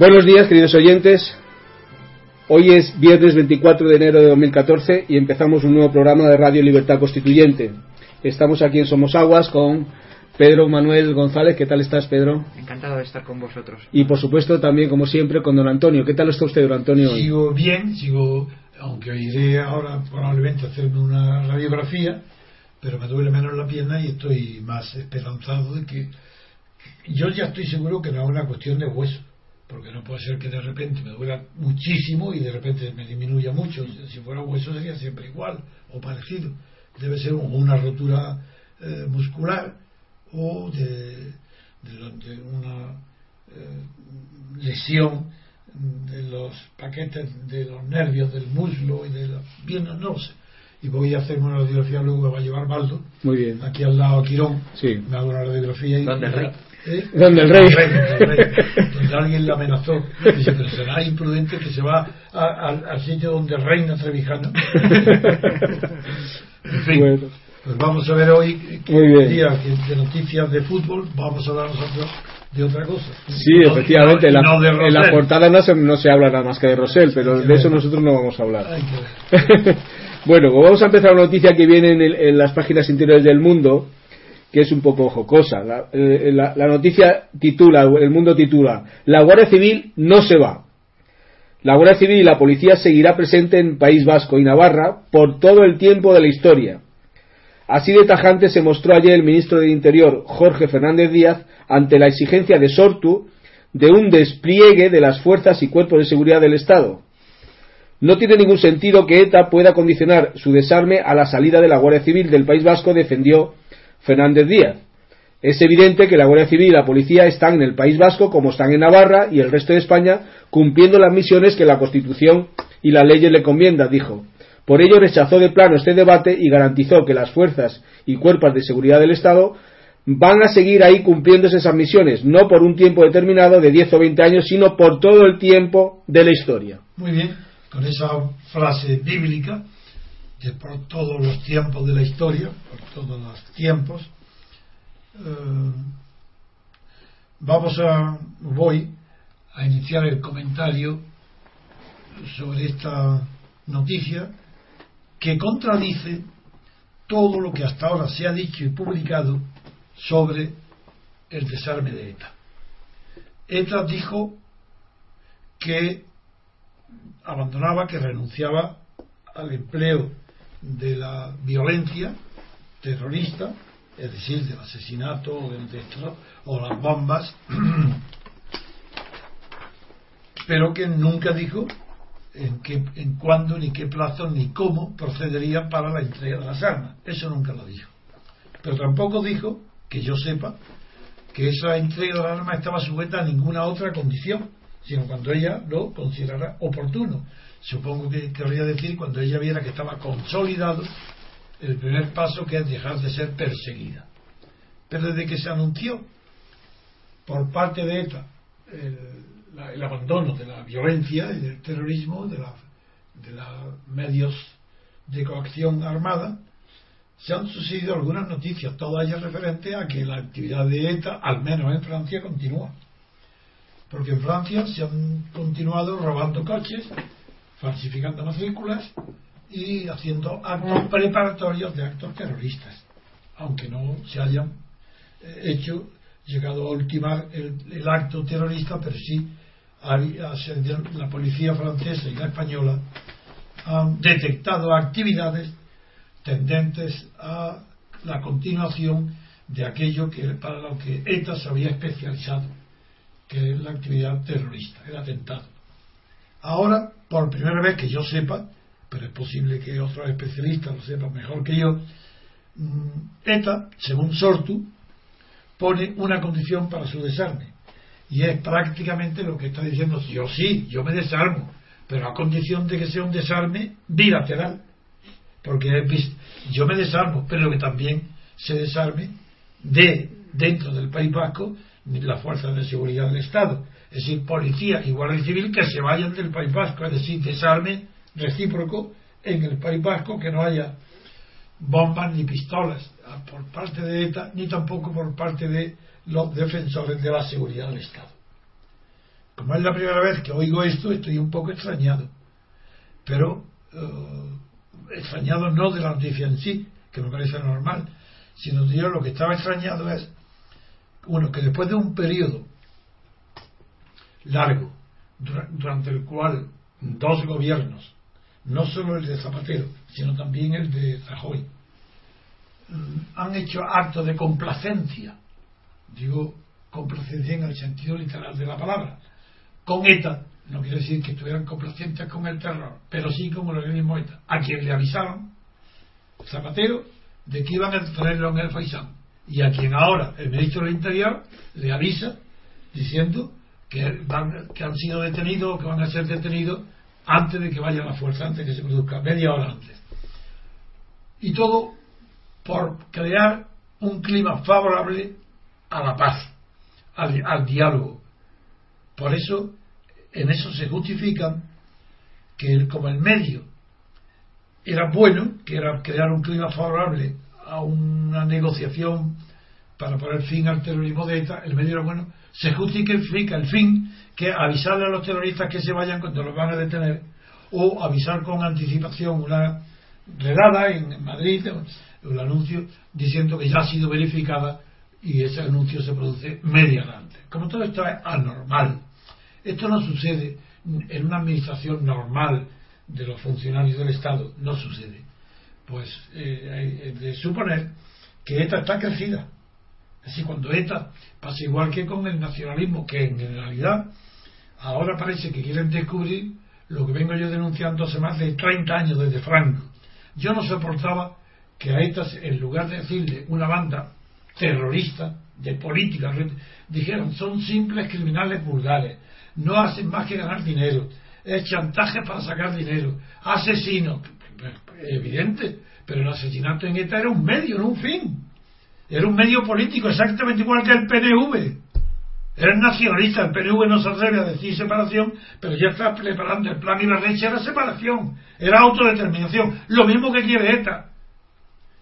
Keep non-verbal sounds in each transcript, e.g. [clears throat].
Buenos días, queridos oyentes. Hoy es viernes 24 de enero de 2014 y empezamos un nuevo programa de Radio Libertad Constituyente. Estamos aquí en Somos Aguas con Pedro Manuel González. ¿Qué tal estás, Pedro? Encantado de estar con vosotros. Y por supuesto también, como siempre, con don Antonio. ¿Qué tal está usted, don Antonio? hoy? Sigo bien, sigo, aunque iré ahora probablemente a hacerme una radiografía, pero me duele menos la pierna y estoy más esperanzado de que yo ya estoy seguro que no es una cuestión de hueso, porque no puede ser que de repente me duela muchísimo y de repente me disminuya mucho. Si fuera hueso sería siempre igual o parecido. Debe ser una rotura eh, muscular o de, de, de una eh, lesión de los paquetes de los nervios del muslo y de las piernas, no lo sé. Y voy a hacerme una radiografía, luego me va a llevar Baldo, Muy bien. aquí al lado a Quirón, Sí. me hago una radiografía y... ¿Dónde el rey? ¿Eh? Donde el rey. Donde el rey, [laughs] alguien le amenazó. Dice, pero será imprudente que se va a- al- al sitio donde reina Trevijano. En fin, Bueno. pues vamos a ver hoy bien. día de noticias de fútbol, vamos a hablar nosotros de otra cosa. Sí, No- efectivamente. no- en, la, en portada no se, no se habla nada más que de Rosell, pero de eso nosotros no vamos a hablar. [laughs] Bueno, vamos a empezar una noticia que viene en, el- en las páginas interiores del mundo, que es un poco jocosa. La, eh, la- la noticia titula, el mundo titula, La Guardia Civil no se va. La Guardia Civil y la Policía seguirá presente en País Vasco y Navarra por todo el tiempo de la historia. Así de tajante se mostró ayer el ministro del Interior, Jorge Fernández Díaz, ante la exigencia de Sortu de un despliegue de las fuerzas y cuerpos de seguridad del Estado. No tiene ningún sentido que ETA pueda condicionar su desarme a la salida de la Guardia Civil del País Vasco, defendió Fernández Díaz. Es evidente que la Guardia Civil y la Policía están en el País Vasco como están en Navarra y el resto de España cumpliendo las misiones que la Constitución y las leyes le conviendan, dijo. Por ello rechazó de plano este debate y garantizó que las fuerzas y cuerpos de seguridad del Estado van a seguir ahí cumpliéndose esas misiones, no por un tiempo determinado de 10 o 20 años, sino por todo el tiempo de la historia. Muy bien, con esa frase bíblica, de por todos los tiempos de la historia, por todos los tiempos, eh, vamos a, voy a iniciar el comentario sobre esta noticia que contradice todo lo que hasta ahora se ha dicho y publicado sobre el desarme de ETA. ETA dijo que abandonaba, que renunciaba al empleo de la violencia terrorista, es decir, del asesinato o del destro- o las bombas, [clears throat] pero que nunca dijo en qué, en cuándo, ni qué plazo, ni cómo procedería para la entrega de las armas. Eso nunca lo dijo. Pero tampoco dijo, que yo sepa, que esa entrega de las armas estaba sujeta a ninguna otra condición, sino cuando ella lo considerara oportuno. Supongo que querría decir cuando ella viera que estaba consolidado el primer paso que es dejar de ser perseguida. Pero desde que se anunció por parte de ETA el, la- el abandono de la violencia y del terrorismo, de, la, de los medios de coacción armada, se han sucedido algunas noticias, todas ellas referentes a que la actividad de ETA, al menos en Francia, continúa. Porque en Francia se han continuado robando coches, falsificando matrículas y haciendo actos preparatorios de actos terroristas, aunque no se hayan eh, hecho, llegado a ultimar el, acto terrorista, pero sí la policía francesa y la española han detectado actividades tendentes a la continuación de aquello que para lo que ETA se había especializado, que es la actividad terrorista, el atentado. Ahora, por primera vez que yo sepa, pero es posible que otros especialistas lo sepan mejor que yo, mm, ETA, según Sortu, pone una condición para su desarme. Y es prácticamente lo que está diciendo, yo sí, yo me desarmo, pero a condición de que sea un desarme bilateral. Porque yo me desarmo, pero que también se desarme de dentro del País Vasco las fuerzas de seguridad del Estado. Es decir, policía y guardia civil que se vayan del País Vasco, es decir, desarme recíproco en el País Vasco, que no haya bombas ni pistolas ah, por parte de ETA, ni tampoco por parte de los defensores de la seguridad del Estado. como es la primera vez que oigo esto, estoy un poco extrañado. Pero eh, extrañado no de la noticia en sí, que me parece normal, sino yo lo que estaba extrañado es, bueno, que después de un periodo largo, durante el cual dos gobiernos, no solo el de Zapatero, sino también el de Rajoy, mm, han hecho actos de complacencia, digo complacencia en el sentido literal de la palabra, con ETA, no quiere decir que estuvieran complacientes con el terror, pero sí con el organismo ETA, a quien le avisaron Zapatero de que iban a tenerlo en el Faisán, y a quien ahora el ministro del Interior le avisa diciendo que, van, que han sido detenidos o que van a ser detenidos antes de que vaya la fuerza, antes de que se produzca, media hora antes. Y todo por crear un clima favorable a la paz, al, al diálogo. Por eso, en eso se justifican que como el medio era bueno, que era crear un clima favorable a una negociación para poner fin al terrorismo de ETA, el medio era bueno, se justifica el fin que avisarle a los terroristas que se vayan cuando los van a detener o avisar con anticipación una redada en Madrid, un anuncio diciendo que ya ha sido verificada y ese anuncio se produce media hora antes. Como todo esto es anormal, esto no sucede en una administración normal de los funcionarios del Estado, no sucede. Pues eh, hay de suponer que ETA está crecida Así cuando ETA pasa igual que con el nacionalismo, que en realidad ahora parece que quieren descubrir lo que vengo yo denunciando hace más de 30 años desde Franco. Yo no soportaba que a ETA, en lugar de decirle una banda terrorista, de política, dijeron son simples criminales vulgares, no hacen más que ganar dinero, es chantaje para sacar dinero, asesinos, evidente, pero el asesinato en ETA era un medio, no un fin. Era un medio político exactamente igual que el PNV. Era nacionalista, el PNV no se atreve a decir separación, pero ya está preparando el plan y la leche era separación, era autodeterminación, lo mismo que quiere ETA.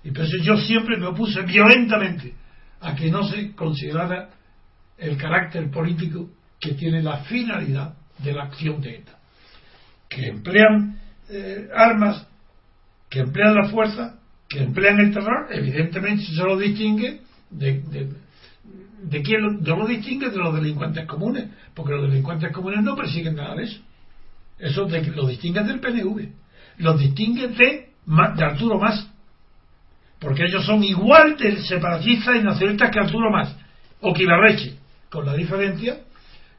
Y por eso yo siempre me opuse violentamente a que no se considerara el carácter político que tiene la finalidad de la acción de ETA. Que emplean eh, armas, que emplean la fuerza que emplean el terror, evidentemente se lo distingue de, de, quién lo, lo distingue de los delincuentes comunes, porque los delincuentes comunes no persiguen nada de eso. Eso lo distingue del PNV, los distingue de, de Arturo Más, porque ellos son igual de separatistas y nacionalistas que Arturo Más, o que Ibarreche, con la diferencia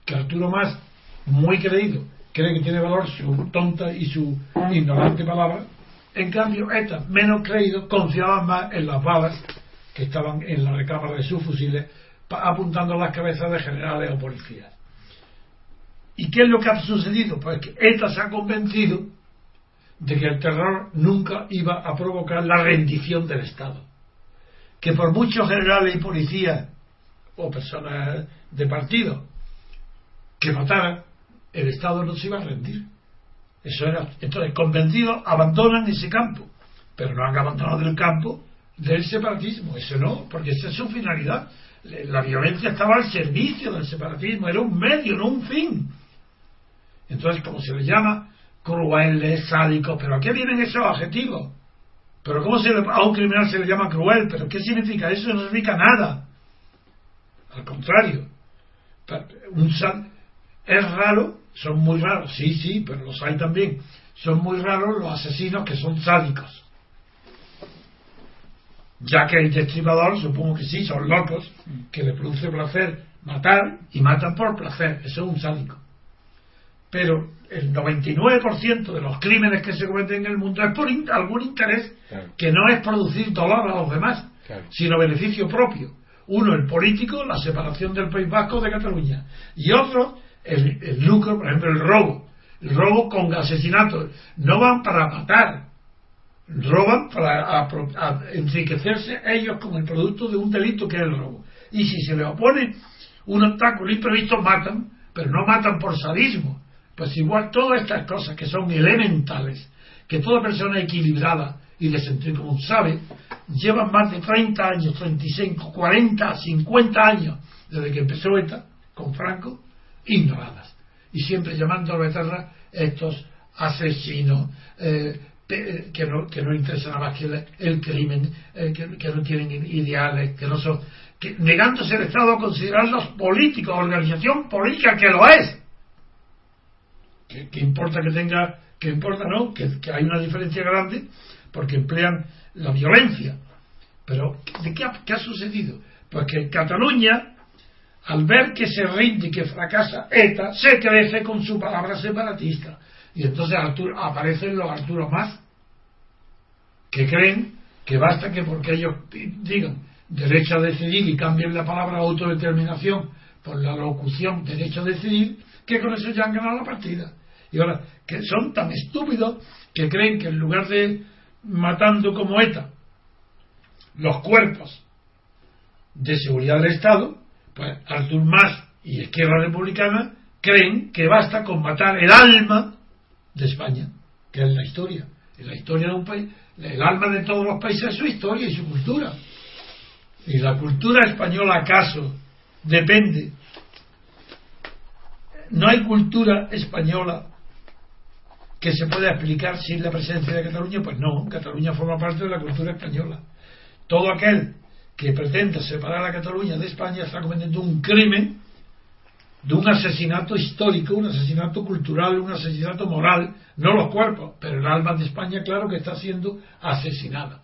que Arturo Más, muy creído, cree que tiene valor su tonta y su ignorante palabra, en cambio, estas, menos creídos, confiaban más en las balas que estaban en la recámara de sus fusiles apuntando a las cabezas de generales o policías. ¿Y qué es lo que ha sucedido? Pues que ETA se ha convencido de que el terror nunca iba a provocar la rendición del Estado. Que por muchos generales y policías o personas de partido que mataran, el Estado no se iba a rendir. Eso era. Entonces, convencidos, abandonan ese campo, pero no han abandonado el campo del separatismo. Eso no, porque esa es su finalidad. La violencia estaba al servicio del separatismo, era un medio, no un fin. Entonces, como se le llama, crueles, sádicos, pero ¿a qué vienen esos adjetivos? Pero ¿cómo se le, a un criminal se le llama cruel? ¿Pero qué significa? Eso no significa nada. Al contrario. Un, es raro son muy raros, sí, sí, pero los hay también. Son muy raros los asesinos que son sádicos. Ya que el destripador, supongo que sí, son locos, que le produce placer matar y matan por placer. Eso es un sádico. Pero el 99% de los crímenes que se cometen en el mundo es por algún interés que no es producir dolor a los demás, sino beneficio propio. Uno, el político, la separación del País Vasco de Cataluña. Y otro, el, lucro, por ejemplo, el robo, el robo con asesinatos, no van para matar, roban para enriquecerse ellos con el producto de un delito que es el robo. Y si se le opone un obstáculo imprevisto, matan, pero no matan por sadismo. Pues igual todas estas cosas que son elementales, que toda persona equilibrada y de sentido común sabe, llevan más de 30 años, 35, 40, 50 años desde que empezó esta con Franco, ignoradas. y siempre llamando a Becerra estos asesinos eh, que, no, que no interesa nada más que el, crimen, eh, que, no tienen ideales, que no son. Que, negándose el Estado a considerarlos políticos, organización política que lo es. Que, importa que tenga, que importa, ¿no? Que, hay una diferencia grande porque emplean la violencia. Pero, ¿de qué ha, qué ha sucedido? Pues que Cataluña al ver que se rinde y que fracasa ETA, se crece con su palabra separatista. Y entonces aparecen los Arturo más, que creen que basta que porque ellos digan derecho a decidir y cambien la palabra autodeterminación por la locución derecho a decidir, que con eso ya han ganado la partida. Y ahora, que son tan estúpidos que creen que en lugar de matando como ETA los cuerpos de seguridad del Estado, pues Artur Mas y Izquierda Republicana creen que basta con matar el alma de España, que es la historia. En la historia de un país, el alma de todos los países es su historia y su cultura. ¿Y la cultura española acaso depende? No hay cultura española que se pueda explicar sin la presencia de Cataluña. Pues no, Cataluña forma parte de la cultura española. Todo aquel que pretende separar a Cataluña de España está cometiendo un crimen de un asesinato histórico, un asesinato cultural, un asesinato moral, no los cuerpos, pero el alma de España, claro que está siendo asesinada.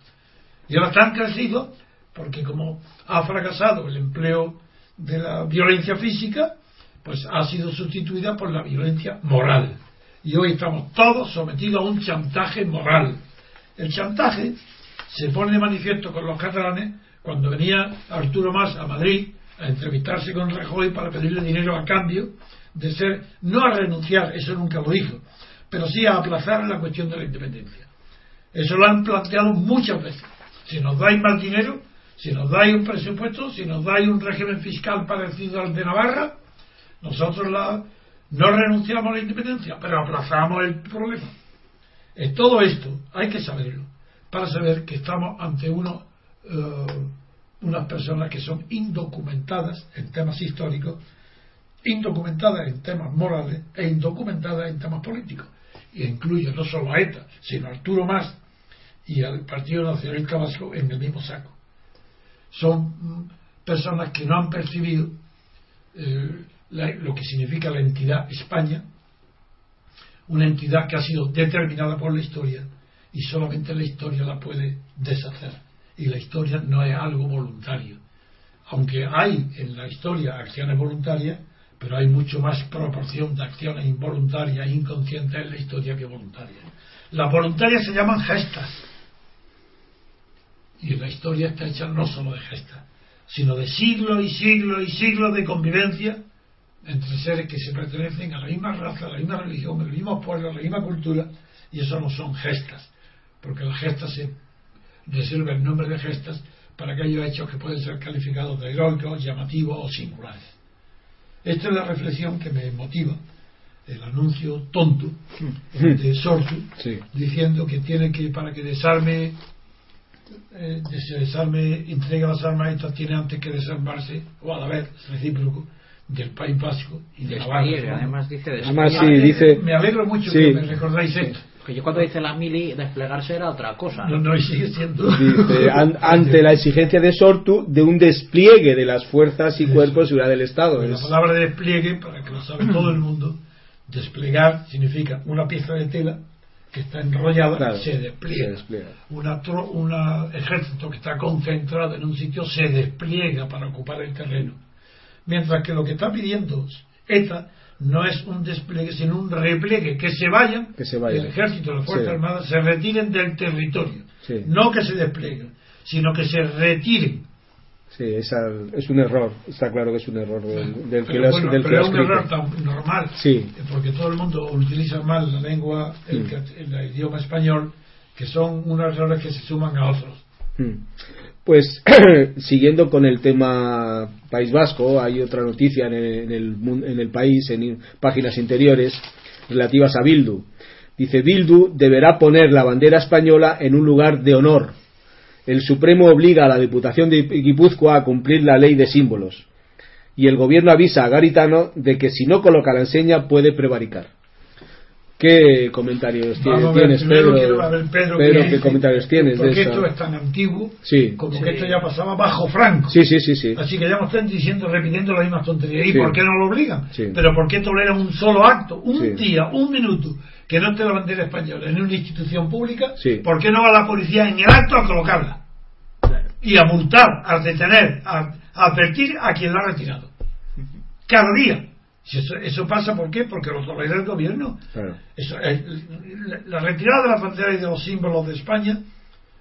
Y ahora están crecido porque como ha fracasado el empleo de la violencia física, pues ha sido sustituida por la violencia moral. Y hoy estamos todos sometidos a un chantaje moral. El chantaje se pone de manifiesto con los catalanes cuando venía Arturo Mas a Madrid a entrevistarse con Rajoy para pedirle dinero a cambio de ser, no a renunciar, eso nunca lo dijo, pero sí a aplazar la cuestión de la independencia. Eso lo han planteado muchas veces. Si nos dais más dinero, si nos dais un presupuesto, si nos dais un régimen fiscal parecido al de Navarra, nosotros no renunciamos a la independencia, pero aplazamos el problema. En todo esto hay que saberlo, para saber que estamos ante uno eh, unas personas que son indocumentadas en temas históricos, indocumentadas en temas morales e indocumentadas en temas políticos. Y incluye no solo a ETA, sino a Arturo Más y al Partido Nacionalista Vasco en el mismo saco. Son mm, personas que no han percibido eh, lo que significa la entidad España, una entidad que ha sido determinada por la historia y solamente la historia la puede deshacer y la historia no es algo voluntario. Aunque hay en la historia acciones voluntarias, pero hay mucho más proporción de acciones involuntarias inconscientes en la historia que voluntarias. Las voluntarias se llaman gestas. Y la historia está hecha no solo de gestas, sino de siglos y siglos y siglos de convivencia entre seres que se pertenecen a la misma raza, a la misma religión, al mismo pueblo, a la misma cultura, y eso no son gestas, porque las gestas se reserva el nombre de gestas para aquellos hechos que pueden ser calificados de heroicos, llamativos o singulares. Esta es la reflexión que me motiva el anuncio tonto de Sortu diciendo que tiene que para que desarme eh, desarme entrega las armas estas tiene antes que desarmarse o a la vez recíproco del País Vasco y de Navarra además dice, además, sí, dice me alegro mucho que me recordáis esto que yo cuando dice la mili, desplegarse era otra cosa. No, no, sigue siendo. [laughs] ante la exigencia de Sortu de un despliegue de las fuerzas y cuerpos de seguridad del Estado. La palabra de despliegue, para que lo sabe todo el mundo, desplegar significa una pieza de tela que está enrollada se despliega. un Una, ejército que está concentrado en un sitio se despliega para ocupar el terreno. Mientras que lo que está pidiendo ETA no es un despliegue, sino un repliegue, que se vayan, que se vayan. el ejército, las Fuerzas Armadas, se retiren del territorio. No que se desplieguen, sino que se retiren. Sí, esa, es un error, está claro que es un error del, del que lo, del pero es un error tan normal, sí. porque todo el mundo utiliza mal la lengua, el, mm. el, idioma español, que son unos errores que se suman a otros. Pues [clears throat] siguiendo con el tema País Vasco, hay otra noticia en el, en el, país, en páginas interiores, relativas a Bildu. Dice, Bildu deberá poner la bandera española en un lugar de honor. El Supremo obliga a la Diputación de Guipúzcoa a cumplir la ley de símbolos. y el gobierno avisa a Garitano de que si no coloca la enseña puede prevaricar. ¿Qué comentarios Vamos ver, tienes, primero Pedro? quiero ver, Pedro, Pedro, que- ¿qué comentarios tienes de Porque eso? esto es tan antiguo Sí. como Sí. que esto ya pasaba bajo Franco. Sí, sí, sí, sí. Así que ya nos están diciendo, repitiendo las mismas tonterías. ¿Y Sí. por qué no lo obligan? Sí. Pero ¿por qué toleran un solo acto, un Sí. día, un minuto, que no esté la bandera española en una institución pública? Sí. ¿Por qué no va la policía en el acto a colocarla? Y a multar, a detener, a, a advertir a quien la ha retirado. Cada día. Si eso, eso pasa, ¿por qué? Porque lo tolera el gobierno. Claro. Eso, eh, la, retirada de la bandera y de los símbolos de España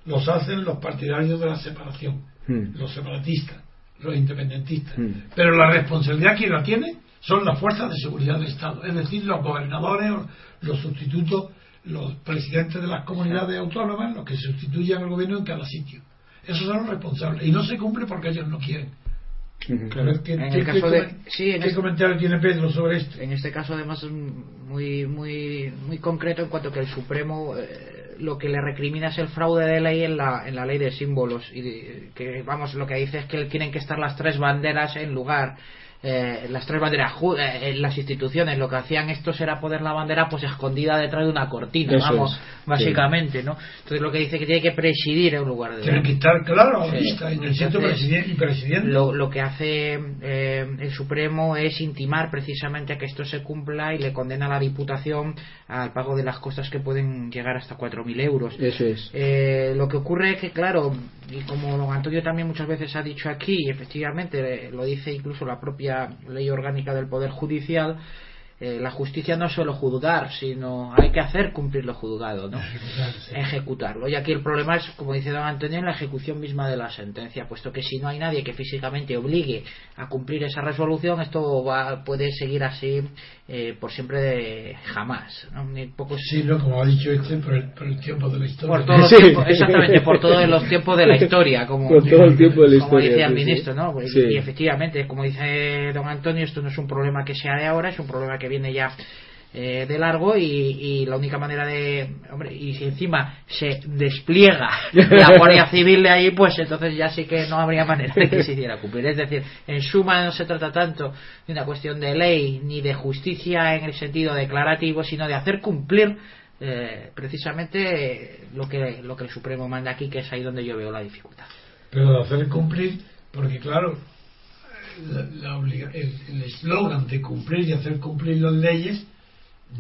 los hacen los partidarios de la separación, Hmm. los separatistas, los independentistas. Hmm. Pero la responsabilidad quien la tiene son las fuerzas de seguridad del Estado, es decir, los gobernadores, los sustitutos, los presidentes de las comunidades autónomas, los que sustituyen al gobierno en cada sitio. Esos son los responsables y no se cumple porque ellos no quieren. A ver, ¿qué, En qué- el qué caso de- sí, en qué este- comentario tiene Pedro sobre esto? En este caso, además, es muy, muy, muy concreto en cuanto que el Supremo eh, lo que le recrimina es el fraude de ley en la, en la ley de símbolos. Y de- que, vamos, lo que dice es que tienen que estar las tres banderas en lugar. Eh, las tres banderas ju- eh, en las instituciones lo que hacían estos era poner la bandera pues escondida detrás de una cortina Eso vamos es, básicamente no entonces lo que dice que tiene que presidir en lugar de Tiene que estar claro Sí. vista en el sitio Entonces, presiden- y presidiendo. lo, lo que hace eh, el Supremo es intimar precisamente a que esto se cumpla y le condena a la Diputación al pago de las costas que pueden llegar hasta 4.000 euros. Eso es. Eh, lo que ocurre es que, claro, y como don Antonio también muchas veces ha dicho aquí, y efectivamente eh, lo dice incluso la propia ley orgánica del Poder Judicial, eh, la justicia no es solo juzgar, sino hay que hacer cumplir lo juzgado, ¿no? ejecutarlo. Y aquí el problema es, como dice don Antonio, en la ejecución misma de la sentencia, puesto que si no hay nadie que físicamente obligue a cumplir esa resolución, esto va, puede seguir así eh, por siempre de jamás. ¿no? Ni pocos- Sí, no, como ha dicho este, por el, por el tiempo de la historia. por todos [laughs] los Sí. tiempos- exactamente, por todos los [laughs] tiempos de la historia, como, Por todo el tiempo de la como historia, dice el sí. ministro, ¿no? Sí. Y efectivamente, como dice don Antonio, esto no es un problema que sea de ahora, es un problema que viene ya eh, de largo y, y la única manera de hombre y si encima se despliega la [laughs] Guardia Civil de ahí pues entonces ya sí que no habría manera de que se hiciera cumplir. Es decir en suma no se trata tanto de una cuestión de ley ni de justicia en el sentido declarativo sino de hacer cumplir eh, precisamente lo que lo que el Supremo manda aquí que es ahí donde yo veo la dificultad. Pero de hacer cumplir, porque claro, la- la obliga- el el eslogan de cumplir y hacer cumplir las leyes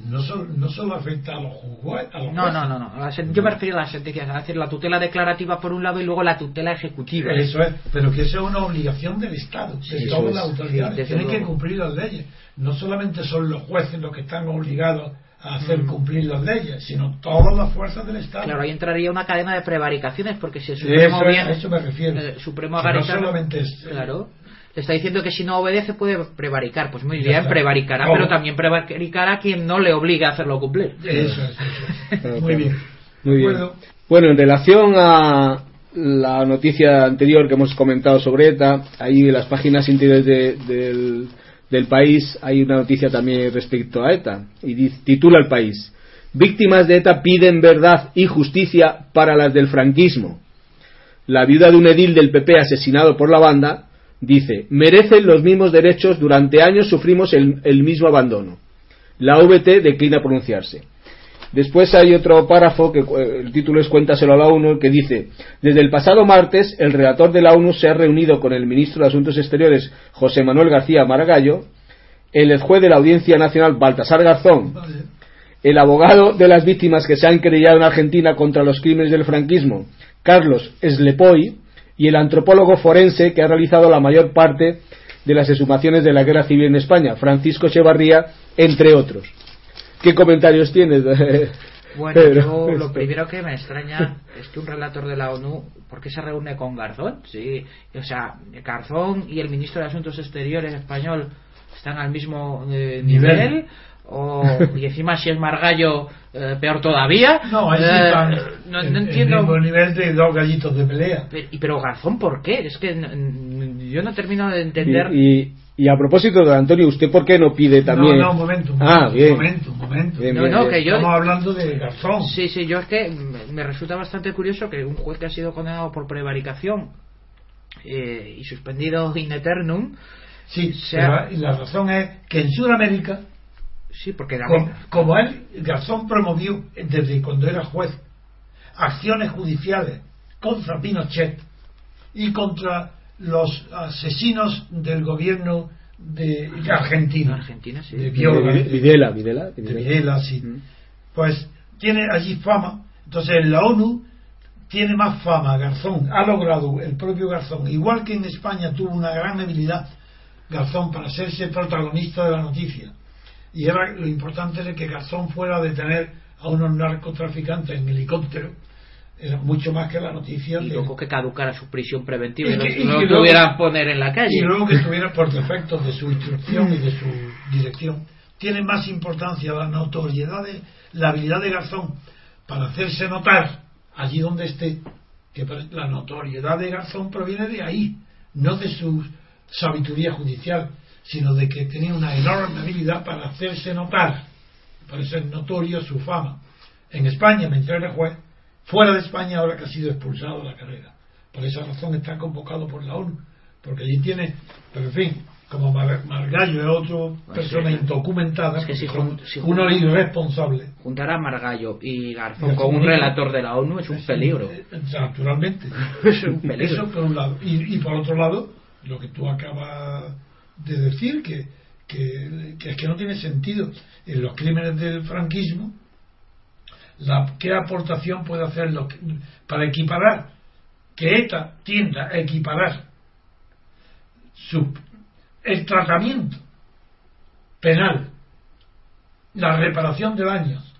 no, solo no solo afecta a los juzgados. A los no no no, no. Yo me refiero a las sentencias es decir la tutela declarativa por un lado y luego la tutela ejecutiva Eso es, pero que eso es una obligación del Estado, de Sí, todas eso las es. autoridades. Sí, Tienen que cumplir las leyes. No solamente son los jueces los que están obligados a hacer cumplir las leyes, sino todas las fuerzas del Estado. Claro, ahí entraría una cadena de prevaricaciones porque si el Supremo Eso es, viene- a eso me refiero. el Supremo no solamente es- claro, le está diciendo que si no obedece puede prevaricar, pues muy bien, prevaricará, ¿Cómo? pero también prevaricará a quien no le obliga a hacerlo cumplir. Eso es, eso Muy bien. Muy De bien. acuerdo. Bueno, en relación a la noticia anterior que hemos comentado sobre ETA, ahí en las páginas interiores de- del, del país hay una noticia también respecto a ETA y dice- titula el país Víctimas de ETA piden verdad y justicia para las del franquismo. La viuda de un edil del PP asesinado por la banda dice merecen los mismos derechos, durante años sufrimos el, mismo abandono. La VT declina pronunciarse. Después hay otro párrafo que eh, el título es Cuéntaselo a la ONU que dice Desde el pasado martes el relator de la ONU se ha reunido con el ministro de Asuntos Exteriores José Manuel García Margallo, el juez de la Audiencia Nacional Baltasar Garzón, el abogado de las víctimas que se han querellado en Argentina contra los crímenes del franquismo, Carlos Slepoy, y el antropólogo forense que ha realizado la mayor parte de las exhumaciones de la guerra civil en España, Francisco Echevarría, entre otros. ¿Qué comentarios tienes? [laughs] Bueno, yo lo primero que me extraña es que un relator de la ONU, ¿por qué se reúne con Garzón? Sí, o sea, Garzón y el ministro de Asuntos Exteriores español están al mismo eh, Nivel. nivel. O, y encima si es Margallo, eh, peor todavía. No, ahí Eh, están no, en- no en entiendo. el mismo nivel de dos gallitos de pelea. Pero, y- pero Garzón, ¿por qué? Es que yo no termino de entender. Y, y- y a propósito de Antonio, ¿usted por qué no pide también? No, no, un momento. Un Ah, momento, bien. Un momento, un momento. Bien, No, bien, no, bien. que yo- Estamos hablando de Garzón. Sí, sí, yo es que me- resulta bastante curioso que un juez que ha sido condenado por prevaricación eh, y suspendido in eternum Sí, sea- la razón es que en Sudamérica, Sí, porque la- como, como él, Garzón promovió desde cuando era juez acciones judiciales contra Pinochet y contra los asesinos del gobierno de Argentina, Argentina, sí. de Viola, Vide- Videla, Videla, de Videla. Videla, sí. Mm. pues tiene allí fama. Entonces en la ONU tiene más fama Garzón, ha logrado el propio Garzón, igual que en España tuvo una gran habilidad Garzón para hacerse protagonista de la noticia. Y era lo importante de que Garzón fuera a detener a unos narcotraficantes en helicóptero, era mucho más que la noticia Y de- luego que caducara su prisión preventiva y, que- y no lo tuvieran poner en la calle. y luego que estuviera por defectos de su instrucción y de su dirección. Tiene más importancia la notoriedad de la habilidad de Garzón para hacerse notar allí donde esté, que la notoriedad de Garzón proviene de ahí, no de su sabiduría judicial, sino de que tenía una enorme habilidad para hacerse notar, para ser notorio su fama. En España, mientras era juez, fuera de España ahora que ha sido expulsado de la carrera. Por esa razón está convocado por la ONU, porque allí tiene, pero en fin, como Mar- Margallo es otra persona sí. indocumentada, Es que si son jun- si uno irresponsable. Juntar a Margallo y Garzón Y con un relator de la ONU es un peligro. Eh, Naturalmente. Es un peligro. [laughs] Eso por un lado. Y, y por otro lado, lo que tú acabas de decir, que, que, es que no tiene sentido. En los crímenes del franquismo, la, ¿qué aportación puede hacer lo que- para equiparar? Que ETA tienda a equiparar su, el tratamiento penal, la reparación de daños,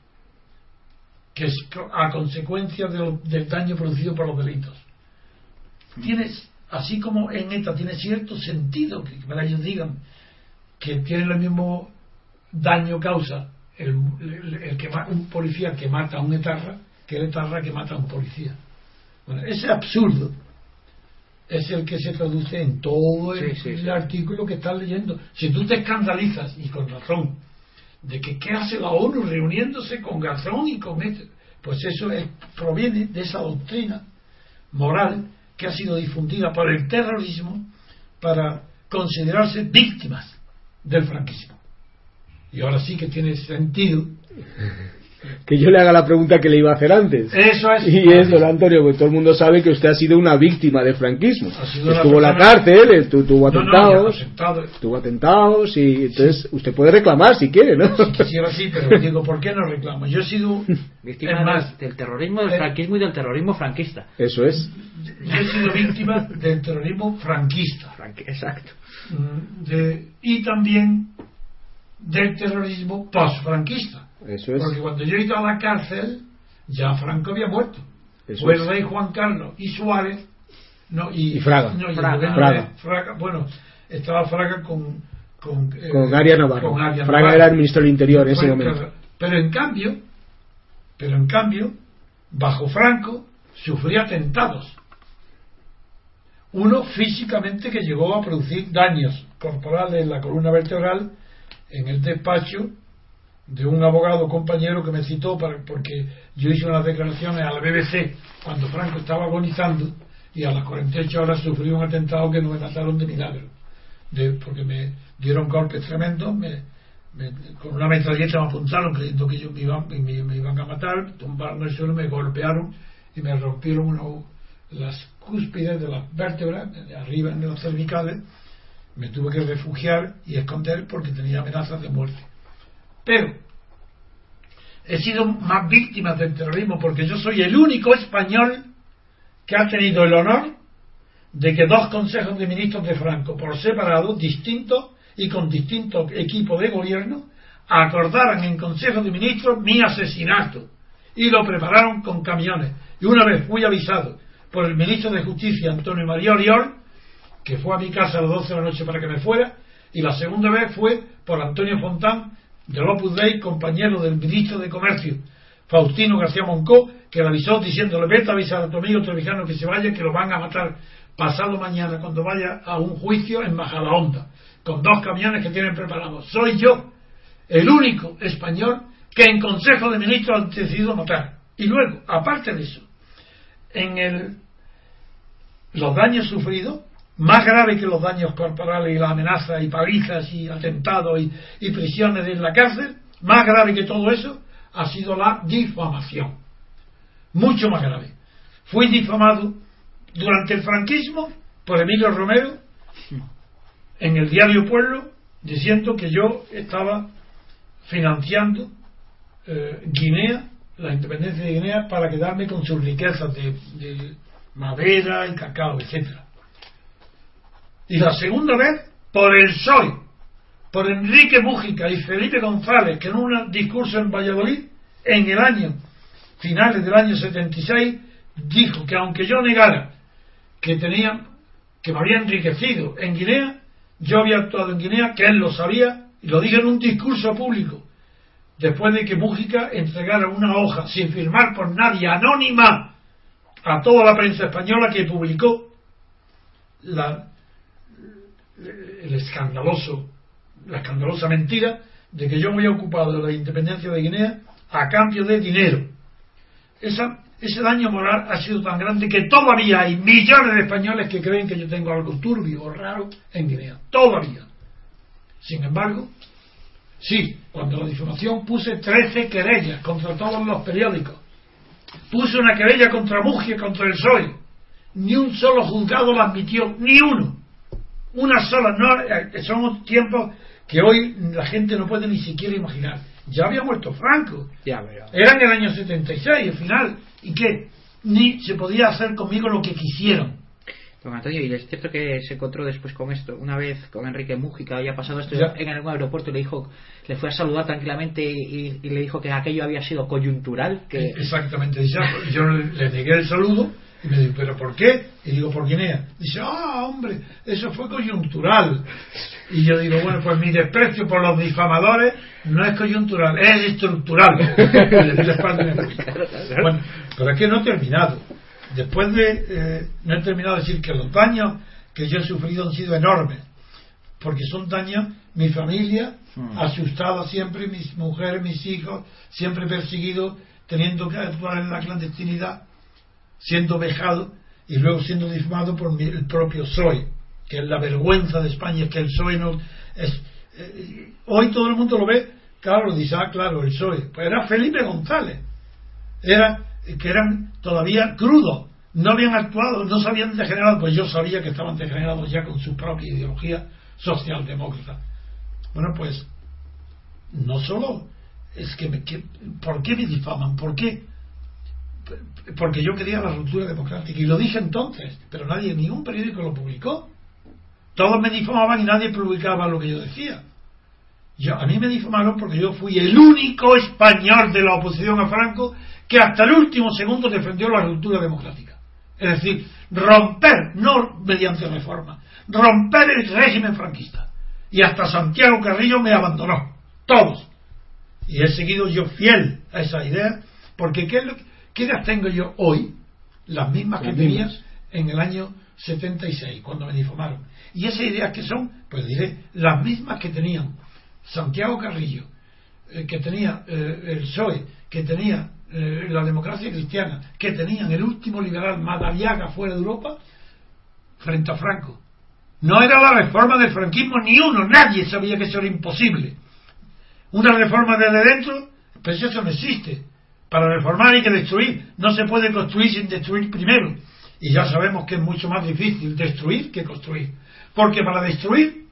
que es a consecuencia del daño producido por los delitos. Tienes, así como en ETA tiene cierto sentido que para ellos digan que tiene el mismo daño causa el, el- el que un policía que mata a un etarra que el etarra que mata a un policía. Bueno, ese absurdo es el que se traduce en todo el, Sí, sí, el sí. artículo que estás leyendo. Si tú te escandalizas, y con razón, de que qué hace la ONU reuniéndose con Garzón y con este, pues eso es- proviene de esa doctrina moral que ha sido difundida por el terrorismo para considerarse víctimas del franquismo. Y ahora sí que tiene sentido. Que yo le haga la pregunta que le iba a hacer antes. Eso es. Y es, don Antonio, porque todo el mundo sabe que usted ha sido una víctima del franquismo. Ha sido una Estuvo en la cárcel, estu- tuvo No, no, ya atentados, aceptado. tuvo atentados, y entonces usted puede reclamar si quiere, ¿no? Si quisiera sí, pero digo, ¿por qué no reclamo? Yo he sido, Víctima más, del terrorismo, del eh, franquismo y del terrorismo franquista. Eso es. yo he sido víctima del terrorismo franquista. Franqui- Exacto. Mm, de- y también del terrorismo post-franquista. Eso es. Porque cuando yo he ido a la cárcel, ya Franco había muerto. Eso Fue el es. rey Juan Carlos y Suárez. No, y, Y Fraga. no, y el Fraga. gobierno Fraga. de Fraga. Bueno, estaba Fraga con. Con, eh, Con Aria Navarro. con Aria Fraga Navarro. era el ministro del Interior en ese momento. Pero, pero en cambio, pero en cambio, bajo Franco sufría atentados. Uno físicamente que llegó a producir daños corporales en la columna vertebral en el despacho de un abogado compañero que me citó para, porque yo hice unas declaraciones a la BBC cuando Franco estaba agonizando y a las 48 horas sufrí un atentado que no me mataron de milagro. De, porque me dieron golpes tremendos me, con una metralleta me apuntaron creyendo que ellos me iban, me, iban a matar tumbaron el suelo, me golpearon y me rompieron las cúspides de las vértebras arriba en las cervicales. Me tuve que refugiar y esconder porque tenía amenazas de muerte pero he sido más víctima del terrorismo porque yo soy el único español que ha tenido el honor de que dos consejos de ministros de Franco, por separado, distintos y con distintos equipos de gobierno, acordaran en Consejo de Ministros mi asesinato y lo prepararon con camiones. Y una vez fui avisado por el ministro de Justicia, Antonio María Oriol, que fue a mi casa a las 12 de la noche para que me fuera, y la segunda vez fue por Antonio Fontán, de Opus Dei, compañero del ministro de Comercio, Faustino García Moncó, que le avisó diciéndole, vete a avisar a tu amigo Trevijano que se vaya, que lo van a matar pasado mañana cuando vaya a un juicio en Majadahonda, con dos camiones que tienen preparados. Soy yo, el único español que en Consejo de Ministros han decidido matar. Y luego, aparte de eso, en el, los daños sufridos más grave que los daños corporales y las amenazas y palizas y atentados y, prisiones en la cárcel, más grave que todo eso, ha sido la difamación. Mucho más grave. Fui difamado durante el franquismo por Emilio Romero en el diario Pueblo diciendo que yo estaba financiando eh, Guinea, la independencia de Guinea, para quedarme con sus riquezas de, de madera y cacao, etcétera. Y la segunda vez, por el PSOE, por Enrique Mújica y Felipe González, que en un discurso en Valladolid, en el año, finales del año 76, dijo que aunque yo negara que tenía, que me había enriquecido en Guinea, yo había actuado en Guinea, que él lo sabía, y lo dije en un discurso público, después de que Mújica entregara una hoja sin firmar por nadie, anónima, a toda la prensa española que publicó la, el escandaloso, la escandalosa mentira de que yo me había ocupado de la independencia de Guinea a cambio de dinero. Esa, ese daño moral ha sido tan grande que todavía hay millones de españoles que creen que yo tengo algo turbio o raro en Guinea. Todavía. Sin embargo, sí, cuando la difamación puse 13 querellas contra todos los periódicos. Puse una querella contra Mugia, contra el PSOE. Ni un solo juzgado la admitió, ni uno. Una sola. No, eh, son tiempos que hoy la gente no puede ni siquiera imaginar. Ya había muerto Franco. Ya, pero... Era en el año 76, al final. ¿Y qué? Ni se podía hacer conmigo lo que quisieron. Don Antonio, y es cierto que se encontró después con esto, una vez con Enrique Mújica, había pasado esto Ya. en algún aeropuerto y le dijo, le fue a saludar tranquilamente y, y le dijo que aquello había sido coyuntural, que Exactamente. Ah, yo le, le negué el saludo y me dijo, ¿pero por qué? Y digo, por Guinea. Dice, ah, hombre, eso fue coyuntural. Y yo digo, bueno, pues mi desprecio por los difamadores no es coyuntural, es estructural. [laughs] Y le di la espalda y me fui. Bueno, pero es que no he terminado. Después de, eh, no he terminado de decir que los daños que yo he sufrido han sido enormes. Porque son daños, mi familia, Hmm. asustada siempre, mis mujeres, mis hijos, siempre perseguidos, teniendo que actuar en la clandestinidad, siendo vejado y luego siendo difamado por el propio PSOE, que es la vergüenza de España, que el PSOE no es. eh, hoy todo el mundo lo ve, claro, dice, ah, claro, el PSOE. Pues era Felipe González, era que eran todavía crudos, no habían actuado, no se habían degenerado, pues yo sabía que estaban degenerados ya con su propia ideología socialdemócrata. Bueno, pues no solo es que, me, que ¿por qué me difaman? ¿Por qué? Porque yo quería la ruptura democrática y lo dije entonces, pero nadie, ningún periódico lo publicó. Todos me difamaban y nadie publicaba lo que yo decía. Yo, a mí me difamaron porque yo fui el único español de la oposición a Franco que hasta el último segundo defendió la ruptura democrática. Es decir, romper, no mediante reforma, romper el régimen franquista. Y hasta Santiago Carrillo me abandonó. Todos. Y he seguido yo fiel a esa idea, porque ¿qué, es lo que- qué ideas tengo yo hoy? Las mismas que tenía en el año 76, cuando me difamaron. Y esas ideas que son, pues diré, las mismas que tenían Santiago Carrillo, eh, que tenía eh, el PSOE, que tenía eh, la democracia cristiana, que tenían el último liberal Madariaga fuera de Europa, frente a Franco. No era la reforma del franquismo ni uno, nadie sabía que eso era imposible. Una reforma desde dentro, pues eso no existe. Para reformar hay que destruir. No se puede construir sin destruir primero. Y ya sabemos que es mucho más difícil destruir que construir. Porque para destruir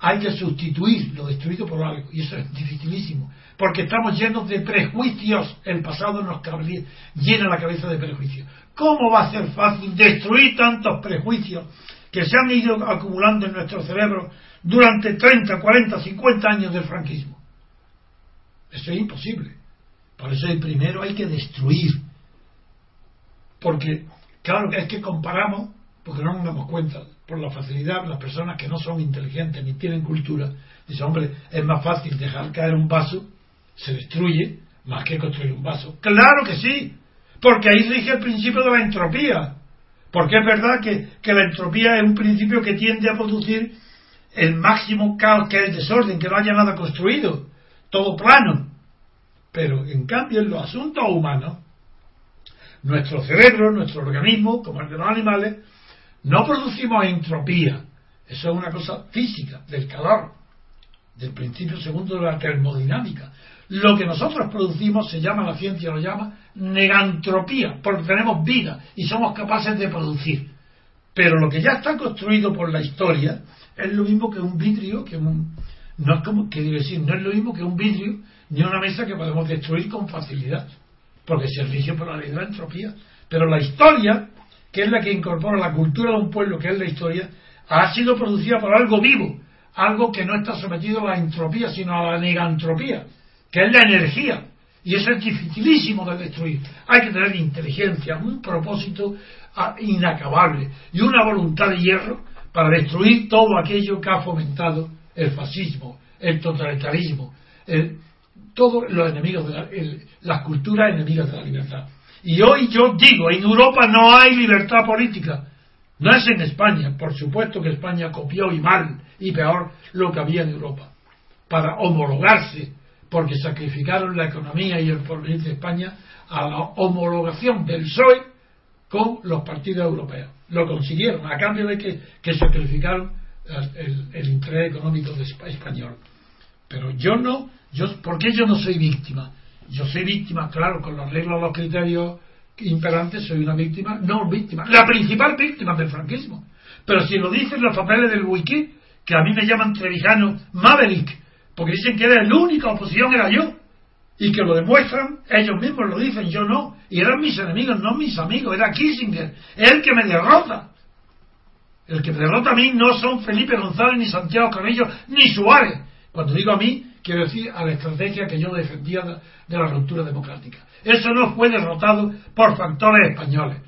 hay que sustituir lo destruido por algo. Y eso es dificilísimo. Porque estamos llenos de prejuicios. El pasado nos llena la cabeza de prejuicios. ¿Cómo va a ser fácil destruir tantos prejuicios que se han ido acumulando en nuestro cerebro durante 30, 40, 50 años del franquismo? Eso es imposible. Por eso primero hay que destruir. Porque, claro es que comparamos, porque no nos damos cuenta, por la facilidad, las personas que no son inteligentes ni tienen cultura, dicen, hombre, es más fácil dejar caer un vaso, se destruye, más que construir un vaso. Claro que sí, porque ahí rige el principio de la entropía. Porque es verdad que, que la entropía es un principio que tiende a producir el máximo caos que es el desorden, que no haya nada construido, todo plano. Pero en cambio en los asuntos humanos, nuestro cerebro, nuestro organismo, como el de los animales, No producimos entropía. Eso es una cosa física, del calor, del principio segundo de la termodinámica. Lo que nosotros producimos se llama, la ciencia lo llama, negantropía, porque tenemos vida y somos capaces de producir. Pero lo que ya está construido por la historia es lo mismo que un vidrio, que un, no es como, que decir, no es lo mismo que un vidrio ni una mesa que podemos destruir con facilidad, porque se rige por la ley de la entropía. Pero la historia, que es la que incorpora la cultura de un pueblo, que es la historia, ha sido producida por algo vivo, algo que no está sometido a la entropía, sino a la negantropía, que es la energía. Y eso es dificilísimo de destruir. Hay que tener inteligencia, un propósito ah, inacabable y una voluntad de hierro para destruir todo aquello que ha fomentado el fascismo, el totalitarismo, todos los enemigos de la, las culturas enemigas de la libertad. Y hoy yo digo, en Europa no hay libertad política. No es en España, por supuesto que España copió y mal y peor lo que había en Europa, para homologarse, porque sacrificaron la economía y el porvenir de España a la homologación del PSOE con los partidos europeos. Lo consiguieron, a cambio de que, sacrificaron el, interés económico de español. Pero yo no, yo, ¿por qué yo no soy víctima? Yo soy víctima, claro, con los reglas, los criterios imperantes, soy una víctima, no víctima, la principal víctima del franquismo. Pero si lo dicen los papeles del wiki, que a mí me llaman Trevijano Maverick, porque dicen que era la única oposición, era yo, y que lo demuestran, ellos mismos lo dicen, yo no, y eran mis enemigos, no mis amigos, era Kissinger, el que me derrota. El que me derrota a mí no son Felipe González, ni Santiago Carrillo, ni Suárez. Cuando digo a mí, quiero decir a la estrategia que yo defendía de la ruptura democrática. Eso no fue derrotado por factores españoles.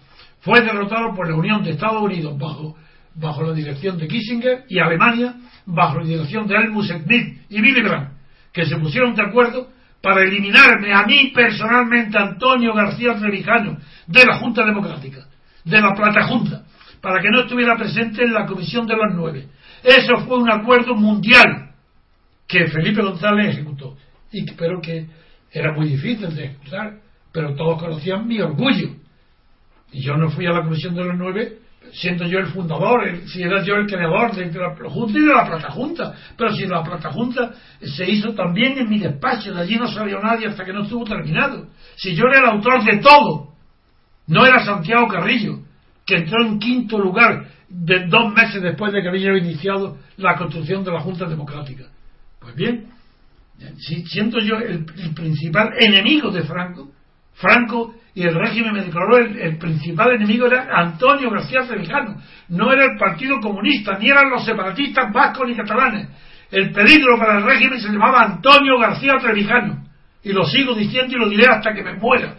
Fue derrotado por la Unión de Estados Unidos bajo, bajo la dirección de Kissinger y Alemania bajo la dirección de Helmut Schmidt y Willy Brandt, que se pusieron de acuerdo para eliminarme a mí personalmente, Antonio García Trevijano, de la Junta Democrática, de la Plata Junta, para que no estuviera presente en la Comisión de los Nueve. Eso fue un acuerdo mundial que Felipe González ejecutó, y, pero que era muy difícil de ejecutar, pero todos conocían mi orgullo. Y yo no fui a la Comisión de los Nueve siendo yo el fundador, si era yo el creador de la Junta y de la Plata Junta. Pero si la Plata Junta se hizo también en mi despacho, de allí no salió nadie hasta que no estuvo terminado. Si yo era el autor de todo, no era Santiago Carrillo, que entró en quinto lugar de dos meses después de que había iniciado la construcción de la Junta Democrática. Pues bien, siento yo el, principal enemigo de Franco, Franco y el régimen me declaró el, principal enemigo era Antonio García Trevijano, no era el Partido Comunista, ni eran los separatistas vascos ni catalanes. El peligro para el régimen se llamaba Antonio García Trevijano, y lo sigo diciendo y lo diré hasta que me muera.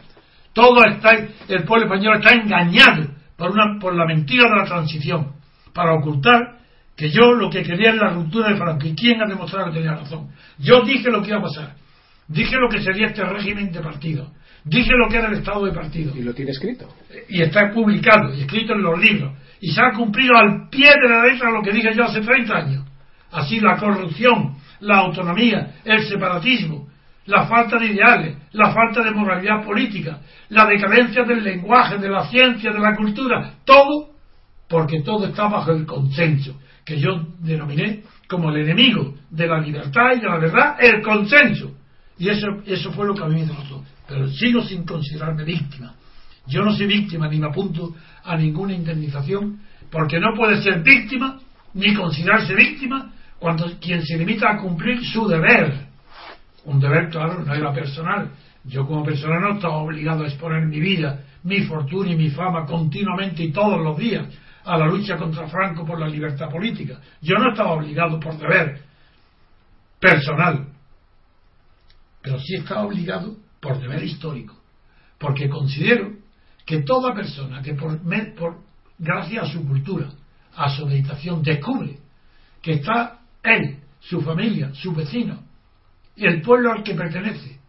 Todo está, el pueblo español está engañado por, una, por la mentira de la transición, para ocultar que yo lo que quería es la ruptura de Franco. ¿Y quién ha demostrado que tenía razón? Yo dije lo que iba a pasar. Dije lo que sería este régimen de partido. Dije lo que era el estado de partido. Y lo tiene escrito. Y está publicado y escrito en los libros. Y se ha cumplido al pie de la letra lo que dije yo hace 30 años. Así la corrupción, la autonomía, el separatismo, la falta de ideales, la falta de moralidad política, la decadencia del lenguaje, de la ciencia, de la cultura, todo, porque todo está bajo el consenso, que yo denominé como el enemigo de la libertad y de la verdad, el consenso. Y eso, eso fue lo que a mí me derrotó pero sigo sin considerarme víctima. Yo no soy víctima ni me apunto a ninguna indemnización, porque no puede ser víctima ni considerarse víctima cuando quien se limita a cumplir su deber. Un deber, claro, no era personal. Yo como persona no estaba obligado a exponer mi vida, mi fortuna y mi fama continuamente y todos los días a la lucha contra Franco por la libertad política. Yo no estaba obligado por deber personal, pero sí estaba obligado por deber histórico, porque considero que toda persona que por, por gracias a su cultura, a su meditación, descubre que está él, su familia, su vecino, y el pueblo al que pertenece,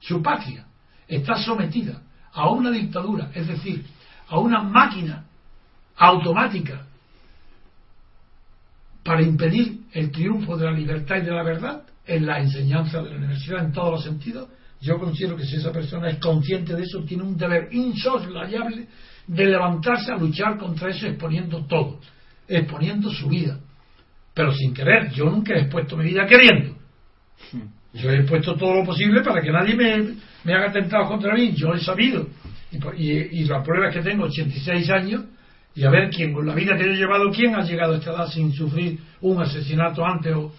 su patria, está sometida a una dictadura, es decir, a una máquina automática para impedir el triunfo de la libertad y de la verdad en la enseñanza de la universidad en todos los sentidos, yo considero que si esa persona es consciente de eso, tiene un deber insoslayable de levantarse a luchar contra eso exponiendo todo, exponiendo su vida, pero sin querer. Yo nunca he expuesto mi vida queriendo. Yo he puesto todo lo posible para que nadie me, me haga atentado contra mí. Yo he sabido. Y, y, la prueba es que tengo 86 años y a ver quién, con la vida que he llevado, quién ha llegado a esta edad sin sufrir un asesinato antes o,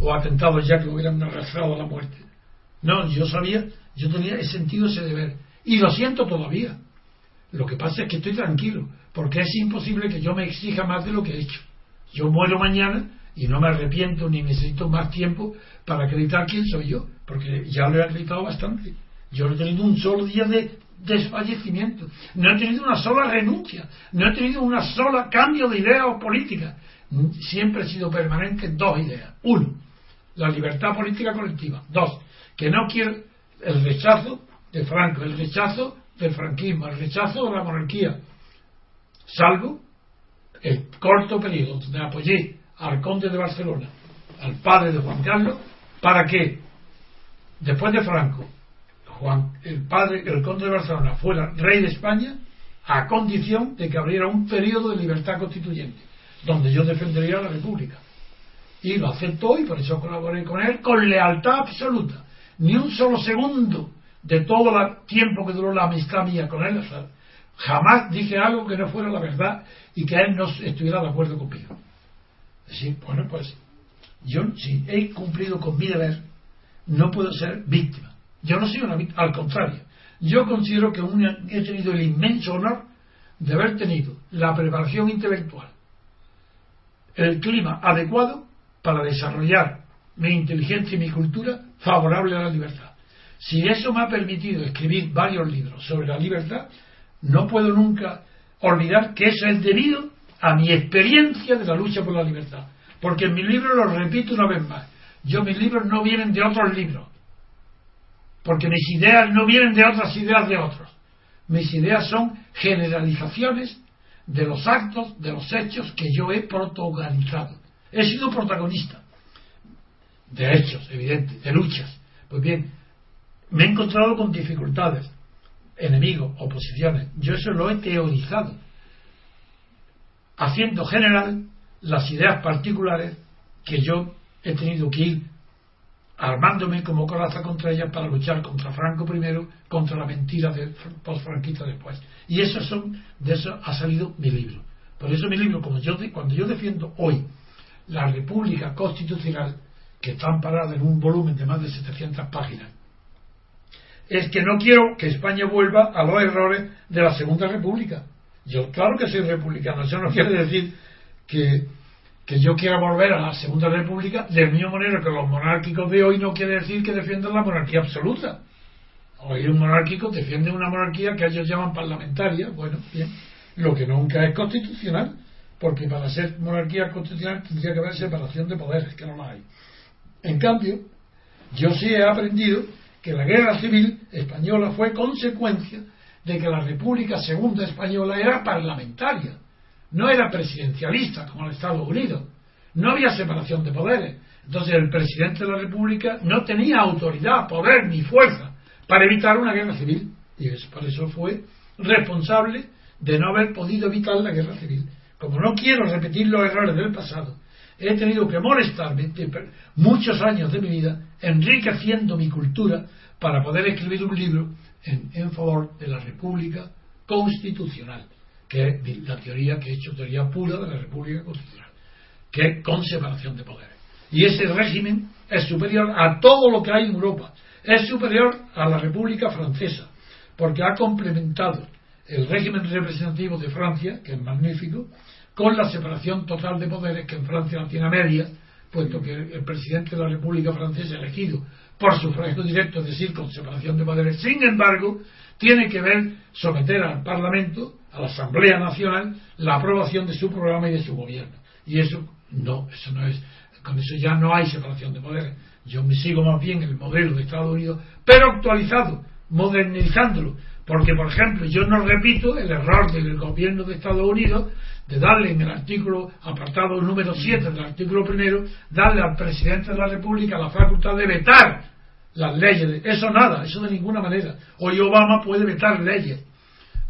o atentados ya que hubieran arrastrado a la muerte. No, yo sabía, yo tenía, he sentido ese deber. Y lo siento todavía. Lo que pasa es que estoy tranquilo, porque es imposible que yo me exija más de lo que he hecho. Yo muero mañana y no me arrepiento ni necesito más tiempo para acreditar quién soy yo, porque ya lo he acreditado bastante. Yo no he tenido un solo día de desfallecimiento, no he tenido una sola renuncia, no he tenido una sola cambio de idea o política. Siempre he sido permanente dos ideas. Uno, la libertad política colectiva. Dos, que no quiero el rechazo de Franco, el rechazo del franquismo, el rechazo de la monarquía, salvo el corto periodo donde apoyé al conde de Barcelona, al padre de Juan Carlos, para que después de Franco, Juan, el padre, el conde de Barcelona fuera rey de España a condición de que abriera un periodo de libertad constituyente, donde yo defendería la República. Y lo aceptó y por eso colaboré con él con lealtad absoluta. Ni un solo segundo de todo el tiempo que duró la amistad mía con él, jamás dije algo que no fuera la verdad y que él no estuviera de acuerdo conmigo. Sí, bueno, pues yo si he cumplido con mi deber, no puedo ser víctima. Yo no soy una víctima, al contrario. Yo considero que he tenido el inmenso honor de haber tenido la preparación intelectual, el clima adecuado para desarrollar mi inteligencia y mi cultura favorable a la libertad. Si eso me ha permitido escribir varios libros sobre la libertad, no puedo nunca olvidar que eso es debido a mi experiencia de la lucha por la libertad. Porque en mis libros, lo repito una vez más, yo mis libros no vienen de otros libros. Porque mis ideas no vienen de otras ideas de otros. Mis ideas son generalizaciones de los actos, de los hechos que yo he protagonizado. He sido protagonista de hechos, evidente, de luchas. Pues bien, me he encontrado con dificultades, enemigos, oposiciones. Yo eso lo he teorizado haciendo general las ideas particulares que yo he tenido que ir armándome como coraza contra ellas para luchar contra Franco primero, contra la mentira de postfranquista después. Y eso son, de eso ha salido mi libro. Por eso mi libro, como yo, cuando yo defiendo hoy la República Constitucional, que está amparada en un volumen de más de 700 páginas, es que no quiero que España vuelva a los errores de la Segunda República. Yo, claro que soy republicano, eso no quiere decir que, que yo quiera volver a la Segunda República del mismo manera que los monárquicos de hoy no quiere decir que defiendan la monarquía absoluta. Hoy un monárquico defiende una monarquía que ellos llaman parlamentaria, bueno, bien, lo que nunca es constitucional, porque para ser monarquía constitucional tendría que haber separación de poderes, que no la hay. En cambio, yo sí he aprendido que la guerra civil española fue consecuencia de que la República Segunda Española era parlamentaria, no era presidencialista como el Estados Unidos, no había separación de poderes. Entonces el presidente de la República no tenía autoridad, poder ni fuerza para evitar una guerra civil. Y por eso fue responsable de no haber podido evitar la guerra civil. Como no quiero repetir los errores del pasado, he tenido que molestarme muchos años de mi vida enriqueciendo mi cultura para poder escribir un libro en, favor de la República Constitucional, que es la teoría que he hecho, teoría pura de la República Constitucional, que es con separación de poderes. Y ese régimen es superior a todo lo que hay en Europa, es superior a la República Francesa, porque ha complementado el régimen representativo de Francia, que es magnífico, con la separación total de poderes que en Francia no tiene media, puesto que el presidente de la República Francesa elegido por sufragio directo, es decir, con separación de poderes. Sin embargo, tiene que ver someter al Parlamento, a la Asamblea Nacional, la aprobación de su programa y de su gobierno. Y eso no, eso no es, con eso ya no hay separación de poderes. Yo me sigo más bien el modelo de Estados Unidos, pero actualizado, modernizándolo. Porque, por ejemplo, yo no repito el error del gobierno de Estados Unidos de darle en el artículo, apartado número 7 del artículo primero, darle al presidente de la República la facultad de vetar las leyes. Eso nada, eso de ninguna manera. Hoy Obama puede vetar leyes.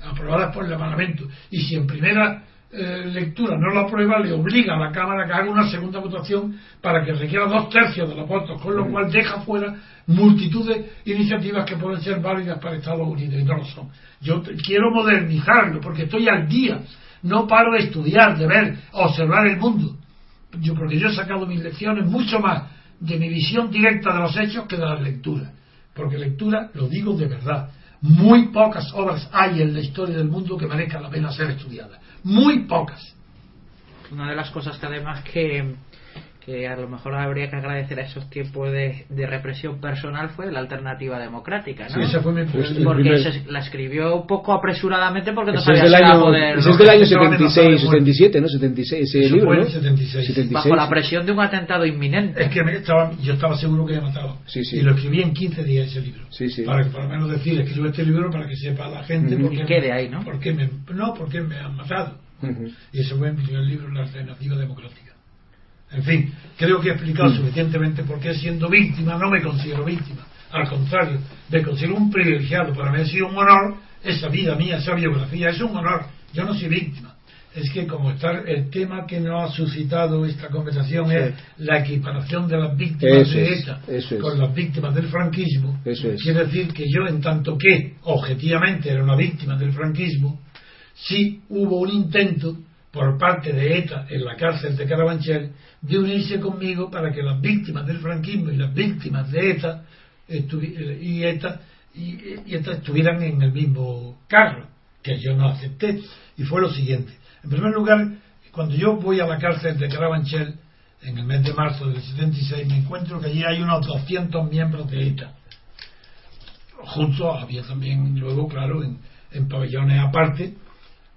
Aprobadas por el Parlamento, y si en primera eh, lectura no lo aprueba, le obliga a la Cámara a que haga una segunda votación para que requiera dos tercios de los votos, con lo cual deja fuera multitud de iniciativas que pueden ser válidas para Estados Unidos y no lo son. Yo quiero modernizarlo porque estoy al día, no paro de estudiar, de ver, observar el mundo. Yo, porque yo he sacado mis lecciones mucho más de mi visión directa de los hechos que de las lecturas. Porque lectura, lo digo de verdad, muy pocas obras hay en la historia del mundo que merezcan la pena ser estudiadas muy pocas. Una de las cosas que además que, que a lo mejor habría que agradecer a esos tiempos de, de represión personal fue la alternativa democrática, ¿no? Sí, esa fue mi primer- porque primer- se- la escribió un poco apresuradamente porque no Ese es sabía del si año, poder ese es del año Estaba amenazado de 76, muerte. 77, ¿no? 76, ese Eso libro, fue ¿no? el 76. 76. bajo la presión de un atentado inminente. Es que me estaba, yo estaba seguro que había matado. Sí, sí. Y lo escribí en 15 días ese libro. Sí, sí. Para que por lo menos decir, escribo este libro para que sepa la gente por qué Y quede ahí, ¿no? por qué me, no, porque me han matado. Ujú. Y ese fue mi primer libro, La Alternativa Democrática. En fin, creo que he explicado Mm. suficientemente por qué siendo víctima no me considero víctima. Al contrario, me considero un privilegiado. Para mí ha sido un honor esa vida mía, esa biografía. Es un honor. Yo no soy víctima. Es que como está el tema que nos ha suscitado esta conversación es la equiparación de las víctimas Eso de ETA es. con las víctimas del franquismo, Eso es. quiere decir que yo, en tanto que objetivamente era una víctima del franquismo, sí hubo un intento por parte de ETA en la cárcel de Carabanchel de unirse conmigo para que las víctimas del franquismo y las víctimas de ETA eh, y ETA y, ETA estuvieran en el mismo carro, que yo no acepté. Y fue lo siguiente. En primer lugar, cuando yo voy a la cárcel de Carabanchel en el mes de marzo del 76, me encuentro que allí hay unos 200 miembros de ETA junto había también luego claro en, en pabellones aparte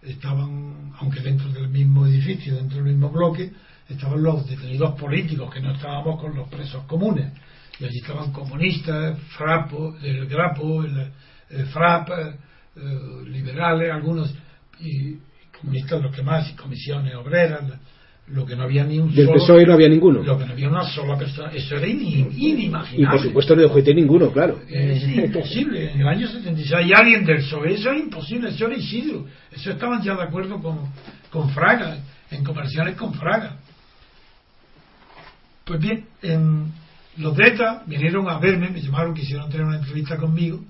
estaban aunque dentro del mismo edificio dentro del mismo bloque estaban los detenidos políticos que no estábamos con los presos comunes. Y allí estaban comunistas frapo el grapo el, el frap eh, eh, liberales algunos y, comunistas los que más y comisiones obreras lo que no había ni un Del solo PSOE no había ninguno. lo que no había una sola persona eso era in- inimaginable Y por supuesto no OGT ninguno, claro. es [laughs] imposible. En el año 76 hay alguien del PSOE, eso es imposible, eso era Isidro. Eso estaban ya de acuerdo con, con Fraga, en conversaciones con Fraga. Pues bien, en, los de ETA vinieron a verme, me llamaron, quisieron tener una entrevista conmigo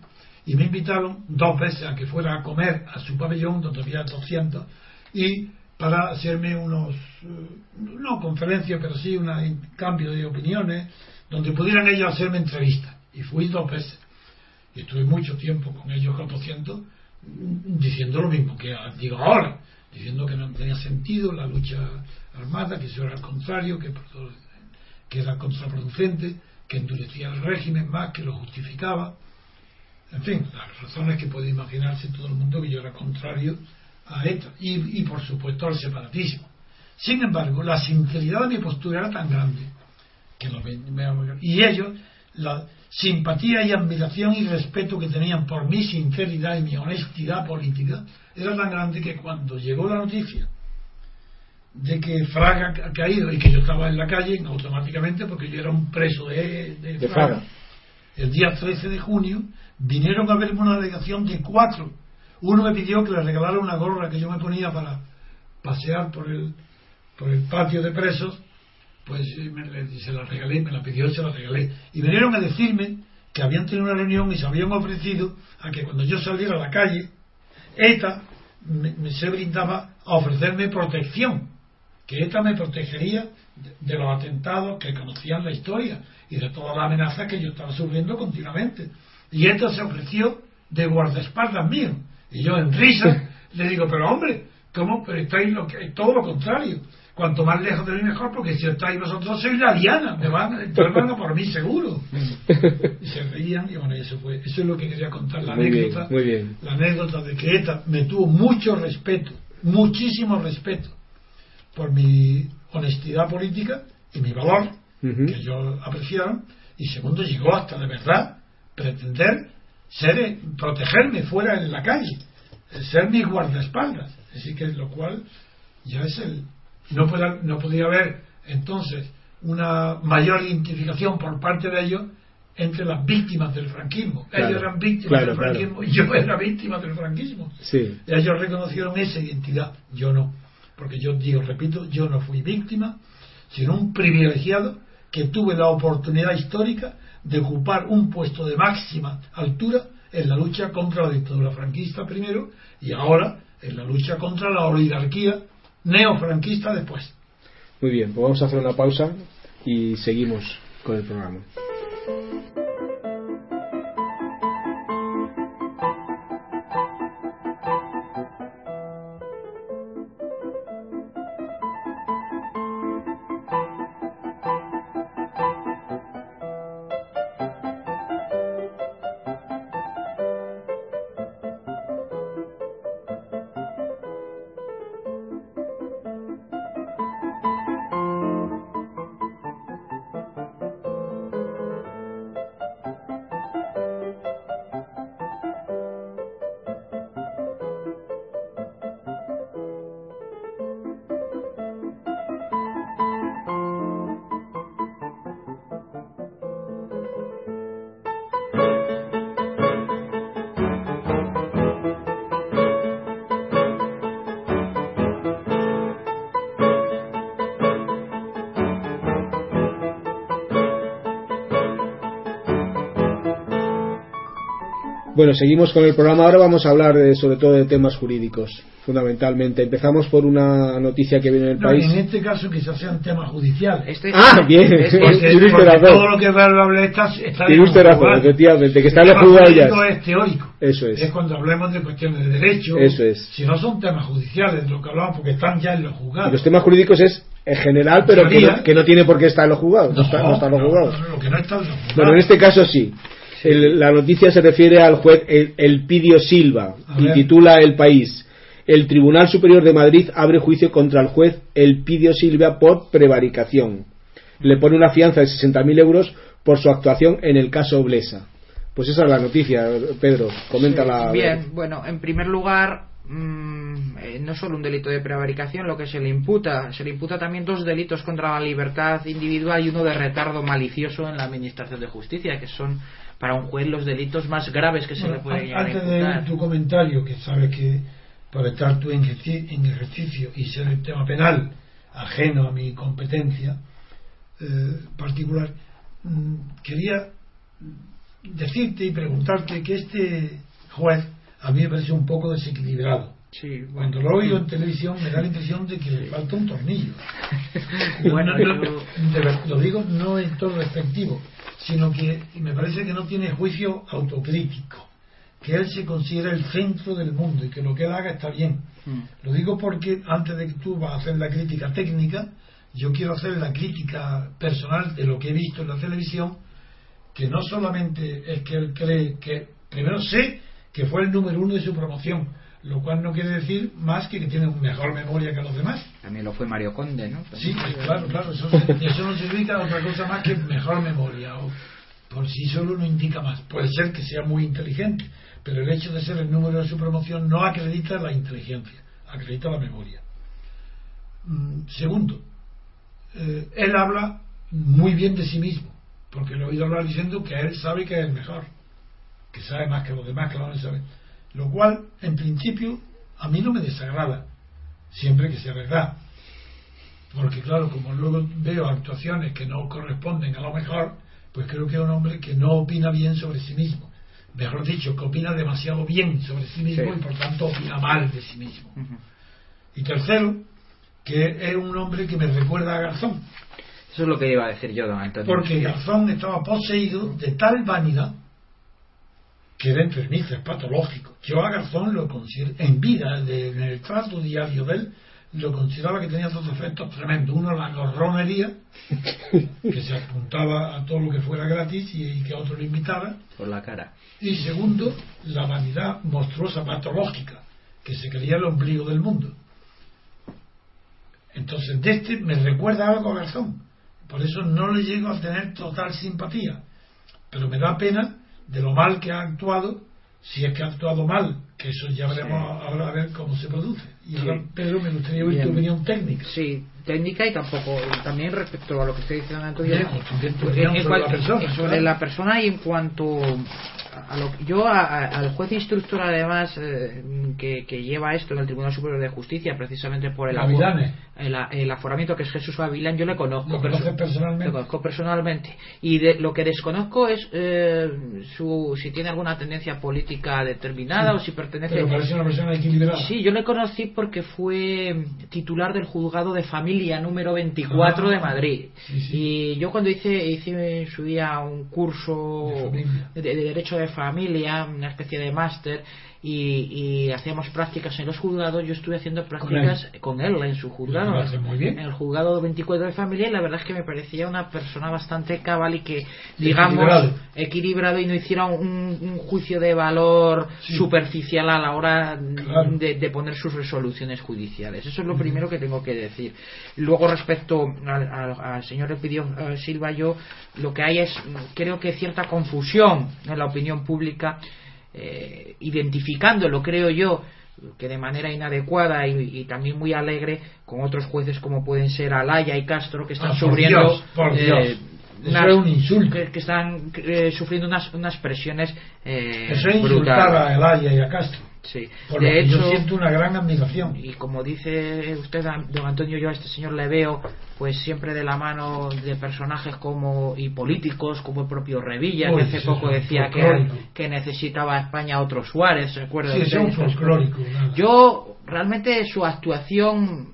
y me invitaron dos veces a que fuera a comer a su pabellón, donde había 200, y para hacerme unos, eh, no conferencias, pero sí un cambio de opiniones, donde pudieran ellos hacerme entrevistas. Y fui dos veces. Y estuve mucho tiempo con ellos, con 200, mm, diciendo lo mismo que digo ahora, diciendo que no tenía sentido la lucha armada, que eso era al contrario, que era contraproducente, que endurecía el régimen más, que lo justificaba. En fin, las razones que puede imaginarse todo el mundo que yo era contrario a ETA y, y por supuesto al separatismo. Sin embargo, la sinceridad de mi postura era tan grande que lo y ellos la simpatía y admiración y respeto que tenían por mi sinceridad y mi honestidad política era tan grande que cuando llegó la noticia de que Fraga ha caído y que yo estaba en la calle automáticamente porque yo era un preso de, de De Fraga, Fraga. el día 13 de junio vinieron a verme una delegación de cuatro uno me pidió que le regalara una gorra que yo me ponía para pasear por el por el patio de presos pues eh, me, le- se la regalé, me la pidió y se la regalé. Y vinieron a decirme que habían tenido una reunión y se habían ofrecido a que cuando yo saliera a la calle, ETA me, me se brindaba a ofrecerme protección, que ETA me protegería de, de los atentados que conocían la historia y de todas las amenazas que yo estaba sufriendo continuamente. Y ETA se ofreció de guardaespaldas mío. Y yo en risa le digo, pero hombre, ¿cómo? Pero estáis lo que, todo lo contrario. Cuanto más lejos de mí mejor, porque si estáis vosotros sois la diana, me van, entonces van a por mí seguro. Y se reían y bueno, eso fue, eso es lo que quería contar, la Muy bien, anécdota, muy bien. la anécdota de que ETA me tuvo mucho respeto, muchísimo respeto por mi honestidad política y mi valor, que ellos apreciaron, y segundo llegó hasta de verdad pretender ser, protegerme fuera en la calle, eh, ser mi guardaespaldas, así que lo cual ya es el no puede, no podía haber entonces una mayor identificación por parte de ellos entre las víctimas del franquismo. Claro, Ellos eran víctimas claro, del claro. franquismo y yo era víctima del franquismo. Sí. Ellos reconocieron esa identidad, yo no. Porque yo digo, repito, yo no fui víctima, sino un privilegiado que tuve la oportunidad histórica de ocupar un puesto de máxima altura en la lucha contra la dictadura franquista primero y ahora en la lucha contra la oligarquía neofranquista después. Muy bien, pues vamos a hacer una pausa y seguimos con el programa. Bueno, seguimos con el programa. Ahora vamos a hablar eh, sobre todo de temas jurídicos, fundamentalmente. Empezamos por una noticia que viene del No, país. en este caso quizás sean temas judiciales. Este- Ah, bien. es- usted porque razón. todo lo que hable está, está en los razón, efectivamente, que está El en tema juzgados ya. jurídico es teórico. Eso es. Es cuando hablemos de cuestiones de derecho. Eso es. Si no son temas judiciales, lo que hablamos, porque están ya en los Y juzgados. los temas jurídicos es en general, pero que no, que no tiene por qué estar en los juzgados. No, está, no está en los no, juzgados. no, lo que no está en los juzgados. Bueno, en este caso sí. El- la noticia se refiere al juez El- Elpidio Silva y titula El País. El Tribunal Superior de Madrid abre juicio contra el juez Elpidio Silva por prevaricación. Le pone una fianza de 60.000 euros por su actuación en el caso Blesa. Pues esa es la noticia, Pedro. Coméntala. Bien, bueno, en primer lugar, mm, eh, no solo un delito de prevaricación, lo que se le imputa, se le imputa también dos delitos contra la libertad individual y uno de retardo malicioso en la administración de justicia, que son para un juez los delitos más graves que se Bueno, le puede an- llegar a antes de tu comentario, que sabes que por estar tú en ejercicio y ser el tema penal ajeno a mi competencia eh, particular, mm, quería decirte y preguntarte que este juez a mí me parece un poco desequilibrado. Sí, Cuando lo oigo en televisión me da la impresión de que le falta un tornillo. [laughs] Bueno, lo digo no en todo respectivo, sino que me parece que no tiene juicio autocrítico, que él se considera el centro del mundo y que lo que él haga está bien. Mm. Lo digo porque antes de que tú vas a hacer la crítica técnica, yo quiero hacer la crítica personal de lo que he visto en la televisión, que no solamente es que él cree que, primero sé que fue el número uno de su promoción, lo cual no quiere decir más que que tiene mejor memoria que los demás. También lo fue Mario Conde, ¿no? Sí, pues, claro, claro, eso, [laughs] eso no significa otra cosa más que mejor memoria, o por sí solo no indica más. Puede ser que sea muy inteligente, pero el hecho de ser el número de su promoción no acredita la inteligencia, acredita la memoria. Mm, Segundo, eh, él habla muy bien de sí mismo, porque lo he oído hablar diciendo que él sabe que es el mejor, que sabe más que los demás, que no sabe. Lo cual, en principio, a mí no me desagrada, siempre que sea verdad. Porque claro, como luego veo actuaciones que no corresponden a lo mejor, pues creo que es un hombre que no opina bien sobre sí mismo. Mejor dicho, que opina demasiado bien sobre sí mismo Sí. y por tanto opina mal de sí mismo. Y tercero, que es un hombre que me recuerda a Garzón, Eso es lo que iba a decir yo, don Antonio. porque Garzón estaba poseído de tal vanidad que era enfermizo, es patológico. Yo a Garzón lo considero, en vida, de- en el trato diario de él, lo consideraba que tenía dos defectos tremendos. Uno, la gorronería, que se apuntaba a todo lo que fuera gratis y, y que otro lo invitara. Por la cara. Y segundo, la vanidad monstruosa, patológica, que se creía el ombligo del mundo. Entonces, de este me recuerda algo a Garzón. Por eso no le llego a tener total simpatía. Pero me da pena de lo mal que ha actuado, si es que ha actuado mal, que eso ya veremos ahora a ver cómo se produce. Y ahora, Sí. Pedro, me gustaría oír tu opinión técnica. Sí, técnica y tampoco también respecto a lo que estoy diciendo Antonio en sobre la persona, sobre claro. la persona y en cuanto a lo yo a- a- al juez instructor además eh, que, que lleva esto en el Tribunal Superior de Justicia precisamente por el, el, el aforamiento que es Jesús Gavilán yo le conozco ¿Lo perso- conoces personalmente? lo conozco personalmente y de, lo que desconozco es eh, su, si tiene alguna tendencia política determinada o si pertenece Pero parece una persona equilibrada. Sí, yo le conocí porque fue titular del juzgado de familia número 24 Ah, de Madrid. sí, sí. Y yo cuando hice, hice en su día un curso de, de Derecho de Familia, una especie de máster, y, y hacíamos prácticas en los juzgados, yo estuve haciendo prácticas con él, en su juzgado, muy bien. en el juzgado 24 de familia, y la verdad es que me parecía una persona bastante cabal y que, digamos, equilibrado. equilibrado y no hiciera un, un juicio de valor Sí. superficial a la hora Claro. de, de poner sus resoluciones judiciales. Eso es lo primero que tengo que decir. Luego, respecto al, al- al señor Epidio eh, Silva, yo lo que hay es, mm, creo que cierta confusión en la opinión pública, eh, identificándolo, creo yo, que de manera inadecuada y, y también muy alegre con otros jueces como pueden ser Alaya y Castro que están Ah, sufriendo Dios, por eh, Dios. Unas- es un insulto. que, que están eh, sufriendo unas, unas presiones eh, Eso es insultar brutales. a Elaya y a Castro. Sí. Por lo De que hecho, yo siento una gran admiración. y como dice usted, don Antonio, yo a este señor le veo pues siempre de la mano de personajes como y políticos como el propio Revilla, Uy, que hace sí, poco decía que, que necesitaba a España otro Suárez, ¿se acuerda Sí, es un folclórico. nada. Yo, realmente, su actuación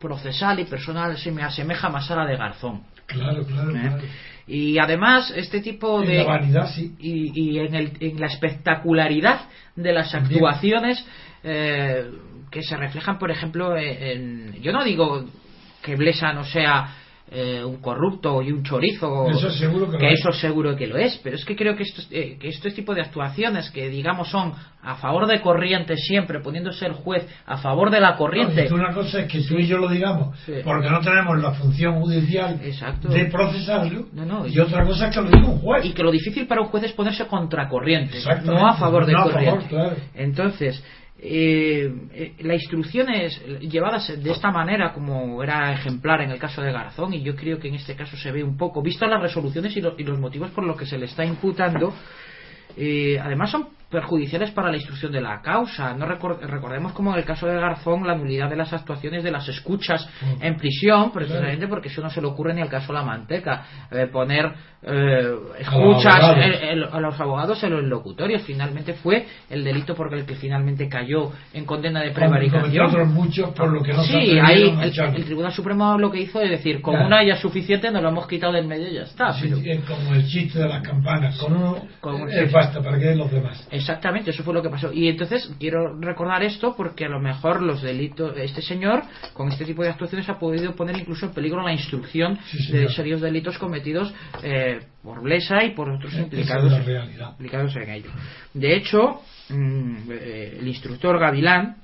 procesal y personal se me asemeja más a la de Garzón. Claro, claro, ¿eh? claro. Y además, este tipo En de la vanidad, sí. y, y en, el- en la espectacularidad de las También. actuaciones eh, que se reflejan, por ejemplo, en, en- yo no digo que Blesa no sea eh, un corrupto y un chorizo, Eso seguro que lo es. eso seguro que lo es, pero es que creo que estos, eh, que este tipo de actuaciones que digamos son a favor de corriente siempre, poniéndose el juez a favor de la corriente, una cosa es que tú y yo lo digamos, Sí. porque no tenemos la función judicial Exacto. de procesarlo, No, no, y otra cosa es que lo diga un juez. y que lo difícil para un juez es ponerse contra corriente, no a favor de favor, corriente. claro. Entonces, eh, eh, la instrucción es llevada de esta manera como era ejemplar en el caso de Garzón y yo creo que en este caso se ve un poco, visto las resoluciones y, lo- y los motivos por los que se le está imputando, eh, además son perjudiciales para la instrucción de la causa. No recor- recordemos como en el caso de Garzón la nulidad de las actuaciones de las escuchas en prisión, precisamente porque eso no se le ocurre ni al caso La Manteca. Eh, poner eh, escuchas abogados. en- en- a los abogados en los locutorios. Finalmente fue el delito por el que finalmente cayó en condena de prevaricación. otros muchos por lo que no Sí, ahí a el, el Tribunal Supremo lo que hizo es decir, con Claro. una ya es suficiente, nos lo hemos quitado del medio y ya está. Sí, pero- es como el chiste de las campanas, con uno Con- es basta para que den los demás. Exactamente, eso fue lo que pasó. Y entonces quiero recordar esto porque a lo mejor los delitos, este señor con este tipo de actuaciones ha podido poner incluso en peligro la instrucción Sí, de serios delitos cometidos eh, por Blesa y por otros implicados, implicados en ello. De hecho, mm, eh, el instructor Gavilán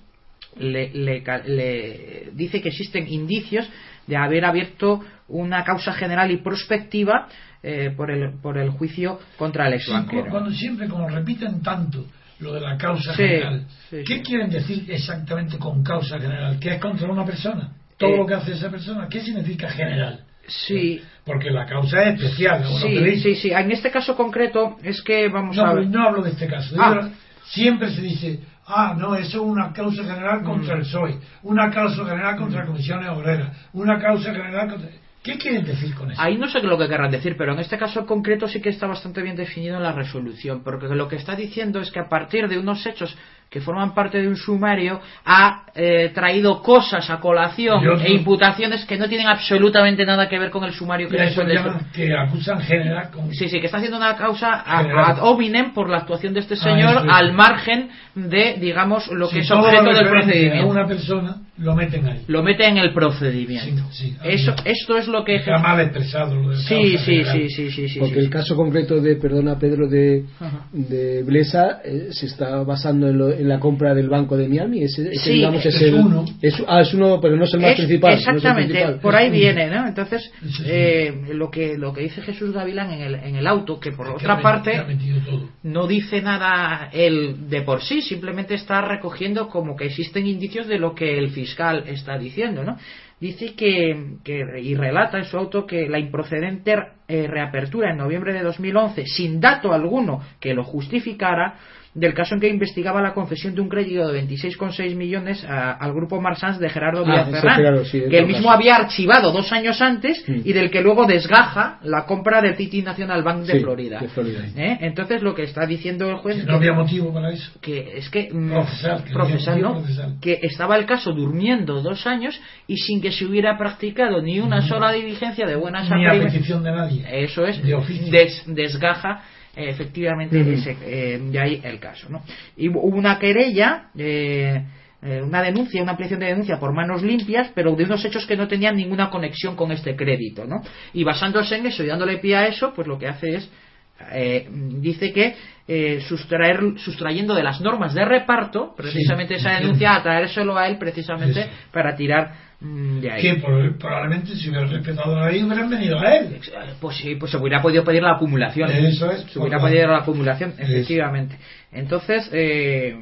le, le le dice que existen indicios de haber abierto una causa general y prospectiva eh, por, el, por el juicio contra el Sí, cuando siempre, como repiten tanto lo de la causa Sí, general, sí, ¿qué quieren decir exactamente con causa general? ¿Qué es contra una persona? Todo Eh, lo que hace esa persona, ¿qué significa general? Sí, Porque la causa es especial. ¿no? Sí, sí, sí. En este caso concreto es que vamos No, a ver. no hablo de este caso. Ah. Siempre se dice, ah, no, eso es una causa general contra Mm. el PSOE, una causa general contra comisiones obreras, una causa general contra... ¿Qué quieren decir con eso? Ahí no sé lo que querrán decir, pero en este caso concreto sí que está bastante bien definido en la resolución, porque lo que está diciendo es que a partir de unos hechos que forman parte de un sumario ha eh, traído cosas a colación e imputaciones que no tienen absolutamente nada que ver con el sumario que eso de llaman que acusan general con... Sí, sí, que está haciendo una causa ad hominem por la actuación de este Ah, señor eso es. al margen de, digamos, lo que es todo lo objeto del procedimiento. A una persona lo meten ahí. Lo mete en el procedimiento. Sí, sí, Eso, esto es lo que Está mal expresado lo Sí, sí, sí, sí, sí, sí, Porque sí. el caso concreto de, perdona Pedro, de, Ajá. de Blesa eh, se está basando en, lo- la compra del Banco de Miami. Ese, ese, Sí, digamos, es el- uno. es- ah, es uno, pero no es el más Es- principal. no es el exactamente, principal. por ahí Es viene, ¿no? Entonces, Sí, sí, sí. eh, lo que lo que dice Jesús Gavilán en el, en el auto, que por otra ha parte no dice nada él de por sí, simplemente está recogiendo como que existen indicios de lo que el fiscal está diciendo, ¿no? dice que, que, y relata en su auto que la improcedente eh, reapertura en noviembre de 2011 sin dato alguno que lo justificara del caso en que investigaba la concesión de un crédito de 26,6 millones a, al grupo Marsans de Gerardo Ah, Ferrán, Gerardo, sí, que él mismo caso. había archivado dos años antes Mm. y del que luego desgaja la compra del City National Bank de Sí, Florida. de Florida. ¿Eh? Entonces lo que está diciendo el juez Que es no que- había motivo para eso. que es que mm, Procesal, que estaba el caso durmiendo dos años y sin que se hubiera practicado ni una sola diligencia de buenas Ni a petición de nadie. eso es De oficio. des- desgaja eh, efectivamente ese, eh, de ahí el caso ¿no? y hubo una querella eh, eh, una denuncia, una ampliación de denuncia por manos limpias, pero de unos hechos que no tenían ninguna conexión con este crédito, ¿no? Y basándose en eso y dándole pie a eso, pues lo que hace es eh, dice que eh, sustraer, sustrayendo de las normas de reparto, precisamente Sí, esa denuncia, atraérselo a él precisamente para tirar. Que por- probablemente si hubieran respetado la ley hubieran venido a él. Pues sí, pues se hubiera podido pedir la acumulación. Eso es, Se hubiera podido la acumulación, efectivamente. Entonces, eh,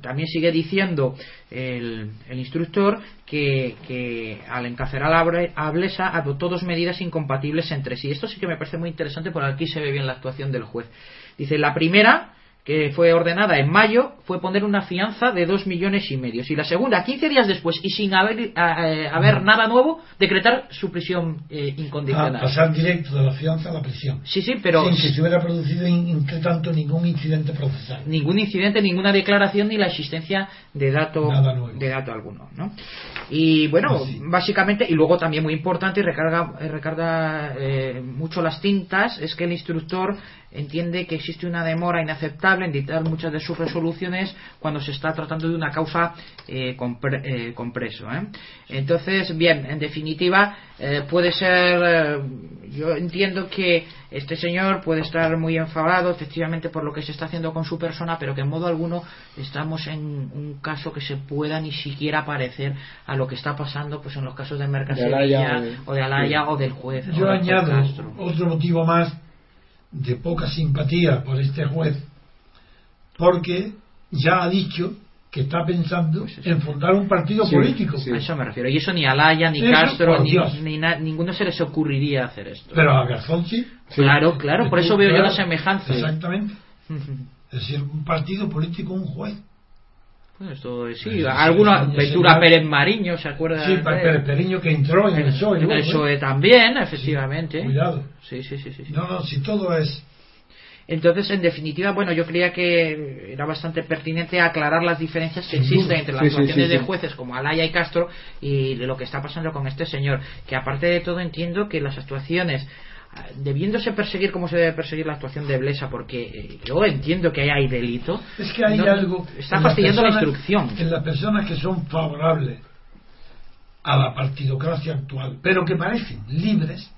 también sigue diciendo el, el instructor que, que al encarcelar a Blesa adoptó dos medidas incompatibles entre sí. Esto sí que me parece muy interesante porque aquí se ve bien la actuación del juez. Dice, la primera que fue ordenada en mayo fue poner una fianza de dos millones y medio. Y la segunda, 15 días después y sin haber, eh, haber nada nuevo, decretar su prisión eh, incondicional. pasar directo de la fianza a la prisión. Sí, sí, pero sin que se hubiera producido, entre tanto, ningún incidente procesal. ningún incidente, ninguna declaración ni la existencia de dato de dato alguno, ¿no? Y bueno, Pues sí. básicamente y luego también muy importante y recarga recarga eh, mucho las tintas es que el instructor entiende que existe una demora inaceptable en dictar muchas de sus resoluciones cuando se está tratando de una causa eh, con, pre- eh, con preso. ¿eh? Entonces, bien, en definitiva, eh, puede ser. eh, yo entiendo que este señor puede estar muy enfadado, efectivamente, por lo que se está haciendo con su persona, pero que en modo alguno estamos en un caso que se pueda ni siquiera parecer a lo que está pasando pues en los casos de Merca De Alaya Sevilla, o de- Alaya sí. o del juez. o Yo del juez añado Castro. otro motivo más de poca simpatía por este juez, porque ya ha dicho que está pensando Pues en fundar un partido Sí, político. sí. A eso me refiero. Y eso ni Alaya, ni Eso, Castro, ni, Dios. ni na- ninguno se les ocurriría hacer esto. Pero a Garzón sí. Sí. Claro, claro, por eso veo yo la semejanza. Exactamente. [laughs] Es decir, un partido político, un juez. Pues esto, sí, Sí, sí, alguna sí, sí, Ventura sí. Pérez Mariño, ¿se acuerda? Sí, Pérez Periño que entró en el PSOE. en el. PSOE también, efectivamente. Cuidado. Sí, sí, sí, sí. sí. No, no, si todo es. Entonces, en definitiva, bueno, yo creía que era bastante pertinente aclarar las diferencias que existen entre las Sí, sí, actuaciones sí, de sí. jueces como Alaya y Castro y de lo que está pasando con este señor. Que aparte de todo entiendo que las actuaciones debiéndose perseguir como se debe perseguir la actuación de Blesa porque eh, yo entiendo que ahí hay delito Es que hay no- algo. está fastidiando la instrucción En las personas que son favorables a la partidocracia actual, pero que parecen libres,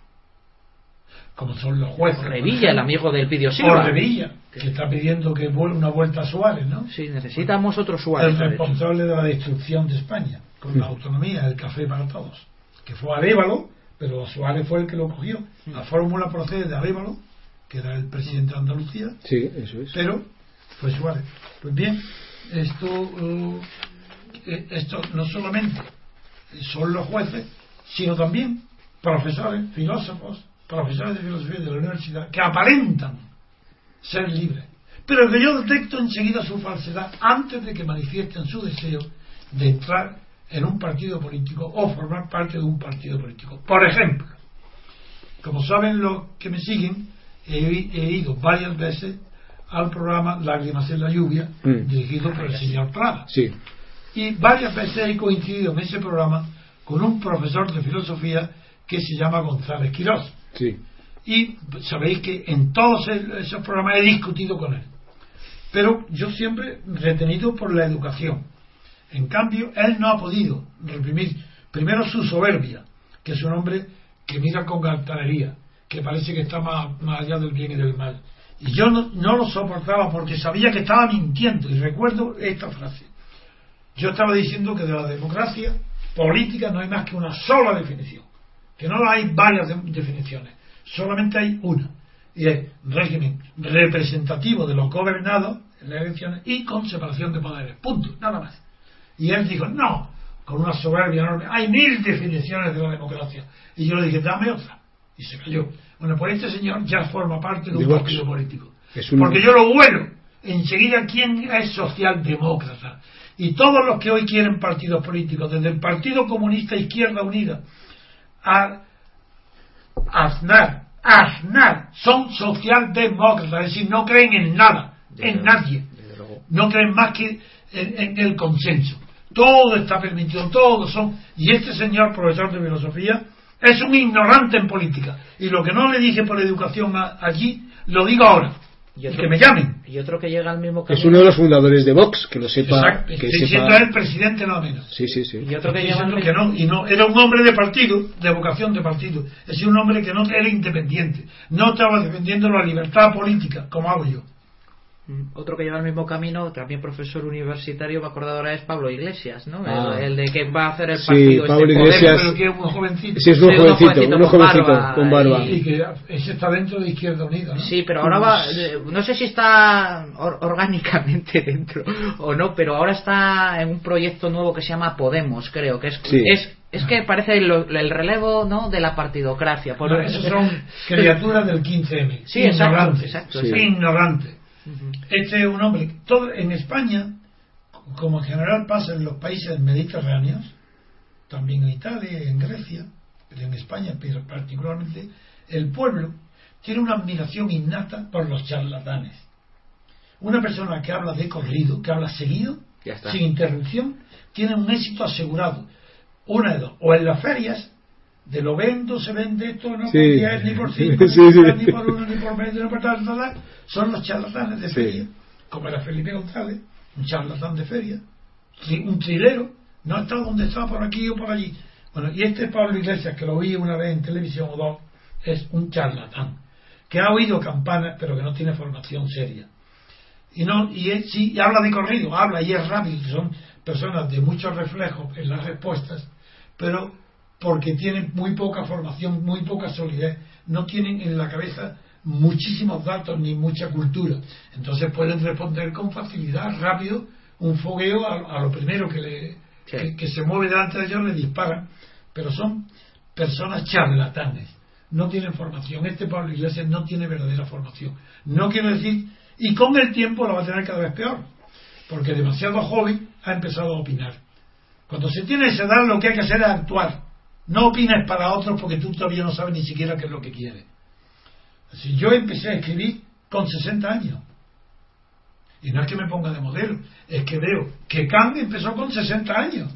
como son los jueces. Revilla el amigo del Pidio Silva Revilla, que está pidiendo que vuelva una vuelta a Suárez, ¿no? sí necesitamos otro el Suárez hecho. responsable de la destrucción de España, con la autonomía, el café para todos, que fue Arévalo, pero Suárez fue el que lo cogió. La fórmula procede de Arévalo, que era el presidente de Andalucía, Sí, eso es. pero fue Suárez. Pues bien, esto, eh, eh, esto no solamente son los jueces, sino también profesores, filósofos, profesores de filosofía de la universidad, que aparentan ser libres, pero que yo detecto enseguida su falsedad antes de que manifiesten su deseo de entrar en un partido político o formar parte de un partido político. Por ejemplo, como saben los que me siguen, he, he ido varias veces al programa Lágrimas en la lluvia, Mm. dirigido por el señor Prada. Sí. Y varias veces he coincidido en ese programa con un profesor de filosofía que se llama González Quirós. Sí. Y sabéis que en todos esos programas he discutido con él. Pero yo siempre retenido por la educación. En cambio, él no ha podido reprimir primero su soberbia, que es un hombre que mira con altanería, que parece que está más, allá del bien y del mal. Y yo no, no lo soportaba porque sabía que estaba mintiendo. Y recuerdo esta frase. Yo estaba diciendo que de la democracia política no hay más que una sola definición. Que no hay varias de- definiciones. Solamente hay una. Y es régimen representativo de los gobernados en las elecciones y con separación de poderes. Punto. Nada más. Y él dijo, no, con una soberbia enorme, hay mil definiciones de la democracia. Y yo le dije, dame otra. Y se cayó. Bueno, pues este señor ya forma parte de un De partido político. Un- Porque yo lo vuelo. Enseguida, ¿quién es socialdemócrata? Y todos los que hoy quieren partidos políticos, desde el Partido Comunista Izquierda Unida a Aznar, Aznar, son socialdemócratas, es decir, no creen en nada, en nadie. No creen más que en, en el consenso. Todo está permitido, todo son. Y este señor, profesor de filosofía, es un ignorante en política. Y lo que no le dije por educación a- allí, lo digo ahora. Y otro- que me llamen. Y otro que llega al mismo Es camino. uno de los fundadores de Vox, que lo sepa. Exacto. que Estoy sepa- siendo el presidente nada menos. Sí, sí, sí. Y otro que Estoy al que no, y no, era un hombre de partido, de vocación de partido. Es un hombre que no era independiente. No estaba defendiendo la libertad política, como hago yo. Mm, Otro que lleva el mismo camino, también profesor universitario, me acuerdo ahora, es Pablo Iglesias, ¿no? Ah. El, el de que va a hacer el Sí, partido. Pablo este Iglesias. Pero que es un jovencito. Sí, es un Sí, jovencito, jovencito con jovencito, barba con barba. Y que ese está dentro de Izquierda Unida, ¿no? Sí, pero ahora va, no sé si está or- orgánicamente [laughs] dentro o no, pero ahora está en un proyecto nuevo que se llama Podemos, creo, que es Sí. es, es que parece lo- el relevo, ¿no, de la partidocracia. Por- No, esos son [laughs] criaturas del 15M. Sí, exacto, ignorantes. exacto, Sí. Este es un hombre. Todo, en España, como en general pasa en los países mediterráneos, también en Italia en Grecia, pero en España pero particularmente, el pueblo tiene una admiración innata por los charlatanes. Una persona que habla de corrido, que habla seguido, sin interrupción, tiene un éxito asegurado. Una de dos. O en las ferias, de lo vendo, se vende esto, no por 10, ni por 5, [laughs] Sí, ni, por tal, ni por 1, ni por 20, ni por tal, tal, tal. Son los charlatanes de feria, como era Felipe González, un charlatán de feria, un trilero, no está donde está, por aquí o por allí. Bueno, y este Pablo Iglesias, que lo vi una vez en televisión o dos, es un charlatán, que ha oído campanas, pero que no tiene formación seria. Y no y él sí y habla de corrido, habla y es rápido, son personas de muchos reflejos en las respuestas, pero porque tienen muy poca formación, muy poca solidez, no tienen en la cabeza muchísimos datos ni mucha cultura. Entonces pueden responder con facilidad, rápido, un fogueo a, a lo primero que, le, Sí. que, que se mueve delante de ellos le disparan, pero son personas charlatanes, no tienen formación. Este Pablo Iglesias no tiene verdadera formación. No quiero decir, y con el tiempo lo va a tener cada vez peor, porque demasiado joven ha empezado a opinar. Cuando se tiene esa edad lo que hay que hacer es actuar. No opines para otros porque tú todavía no sabes ni siquiera qué es lo que quieres. Así, yo empecé a escribir con 60 años. Y no es que me ponga de modelo, es que veo que Kant empezó con 60 años.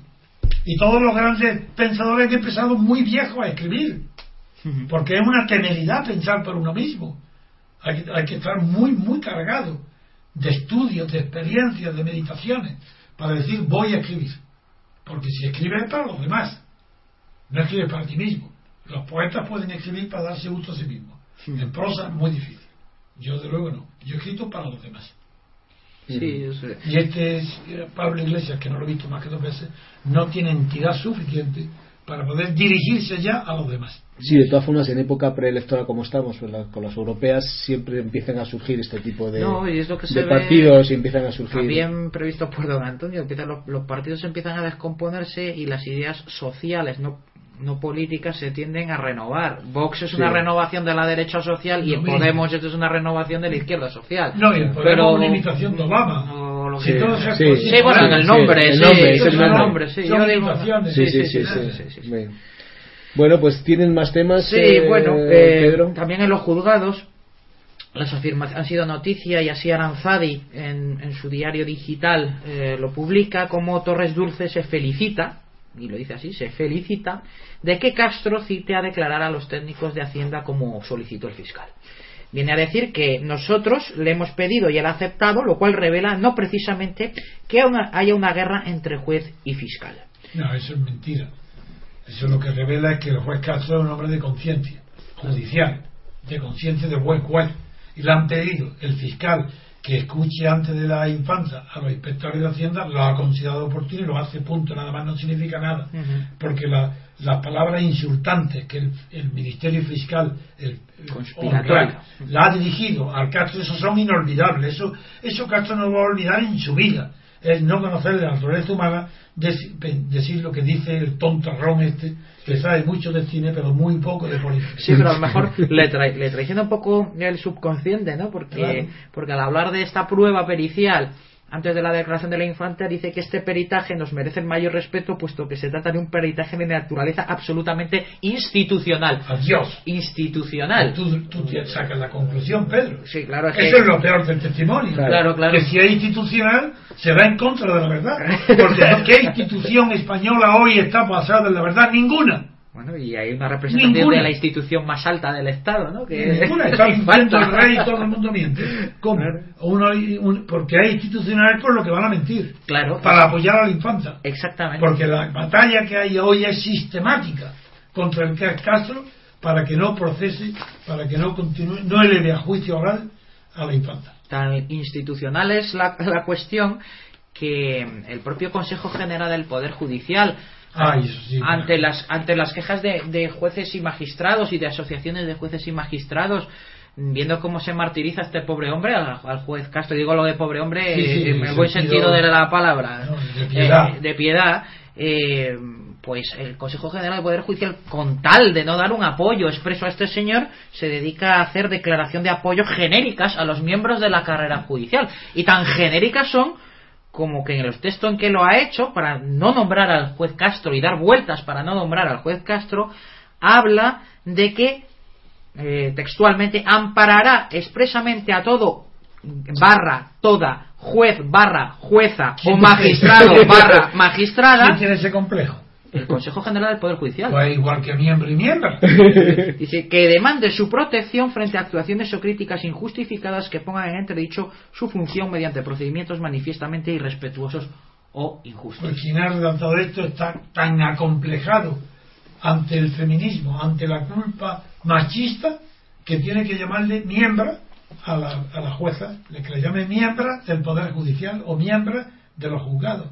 Y todos los grandes pensadores han empezado muy viejos a escribir. Porque es una temeridad pensar por uno mismo. Hay, que- hay que estar muy, muy cargado de estudios, de experiencias, de meditaciones, para decir voy a escribir. Porque si escribes es para los demás, no escribes para ti mismo. Los poetas pueden escribir para darse gusto a sí mismos. En prosa muy difícil. Yo, de luego, no. Yo he escrito para los demás. Sí, yo sé. Y este es, eh, Pablo Iglesias, que no lo he visto más que dos veces, no tiene entidad suficiente para poder dirigirse ya a los demás. Sí, de todas formas, en época preelectoral como estamos, pues, la- con las europeas, siempre empiezan a surgir este tipo de, No, y es lo que de partidos y empiezan a surgir. También previsto por don Antonio, empiezan los, los partidos empiezan a descomponerse y las ideas sociales, no, no políticas, se tienden a renovar. Vox es Sí. una renovación de la derecha social y en. Podemos esto es una renovación de la izquierda social. No, y el Pero- Podemos es una imitación de Obama. No, Sí. así, Sí, bueno, en el Sí, nombre, el sí, nombre, el nombre. sí, Son yo digo- imitaciones. Sí, sí, sí, sí, Bueno, pues tienen más temas. Sí, eh, bueno, eh, Pedro. también en los juzgados las afirmaciones han sido noticia y así Aranzadi en, en su diario digital eh, lo publica como Torres Dulce se felicita, y lo dice así, se felicita de que Castro cite a declarar a los técnicos de Hacienda como solicitó el fiscal. Viene a decir que nosotros le hemos pedido y él ha aceptado, lo cual revela no precisamente que haya una guerra entre juez y fiscal. No, eso es mentira. Eso lo que revela es que el juez Castro es un hombre de conciencia judicial, de conciencia de buen juez. Y le han pedido el fiscal que escuche antes de la infancia a los inspectores de Hacienda, lo ha considerado oportuno y lo hace punto, nada más no significa nada. Porque la- las palabras insultantes que el, el Ministerio Fiscal el, Conspiratorio. la ha dirigido al Castro, eso son inolvidables. Eso, eso Castro no va a olvidar en su vida. Es no conocer la naturaleza humana, decir lo que dice el tontarrón este, que sabe mucho de cine, pero muy poco de política. Sí, pero a lo mejor [laughs] le, le traiciona un poco el subconsciente, ¿no? Porque, porque al hablar de esta prueba pericial antes de la declaración de la infanta, dice que este peritaje nos merece el mayor respeto, puesto que se trata de un peritaje de naturaleza absolutamente institucional. Adiós. Institucional. Tú, tú sacas la conclusión, Pedro. Sí, claro. Eso es lo peor del testimonio. Claro, claro. Que si es institucional, se va en contra de la verdad. Porque ¿qué institución española hoy está basada en la verdad? Ninguna. Bueno, y hay una representación de la institución más alta del Estado, ¿no? Que Ninguna, [laughs] está el rey y todo el mundo miente. ¿Cómo? Uno, porque hay institucionales por lo que van a mentir. Claro. Para apoyar a la infanta. Exactamente. Porque la batalla que hay hoy es sistemática contra el Castro para que no procese, para que no continúe, no eleve a juicio oral a la infanta. Tan institucional es la, la cuestión que el propio Consejo General del Poder Judicial ante las ante las quejas de, jueces y magistrados y de asociaciones de jueces y magistrados viendo cómo se martiriza este pobre hombre al, juez Castro digo lo de pobre hombre en el buen sentido de la palabra de piedad, eh, eh, pues el Consejo General de Poder Judicial, con tal de no dar un apoyo expreso a este señor, se dedica a hacer declaración de apoyo genéricas a los miembros de la carrera judicial. Y tan genéricas son como que en los textos en que lo ha hecho, para no nombrar al juez Castro y dar vueltas para no nombrar al juez Castro, habla de que eh, textualmente amparará expresamente a todo barra toda juez barra jueza o magistrado barra magistrada ¿Quién tiene ese complejo? El Consejo General del Poder Judicial. Pues igual que miembro y miembro. [laughs] Dice que demande su protección frente a actuaciones o críticas injustificadas que pongan en entredicho su función mediante procedimientos manifiestamente irrespetuosos o injustos. Pues quien ha redactado esto está tan acomplejado ante el feminismo, ante la culpa machista, que tiene que llamarle miembro a la, a la jueza, que le llame miembro del Poder Judicial o miembro de los juzgados.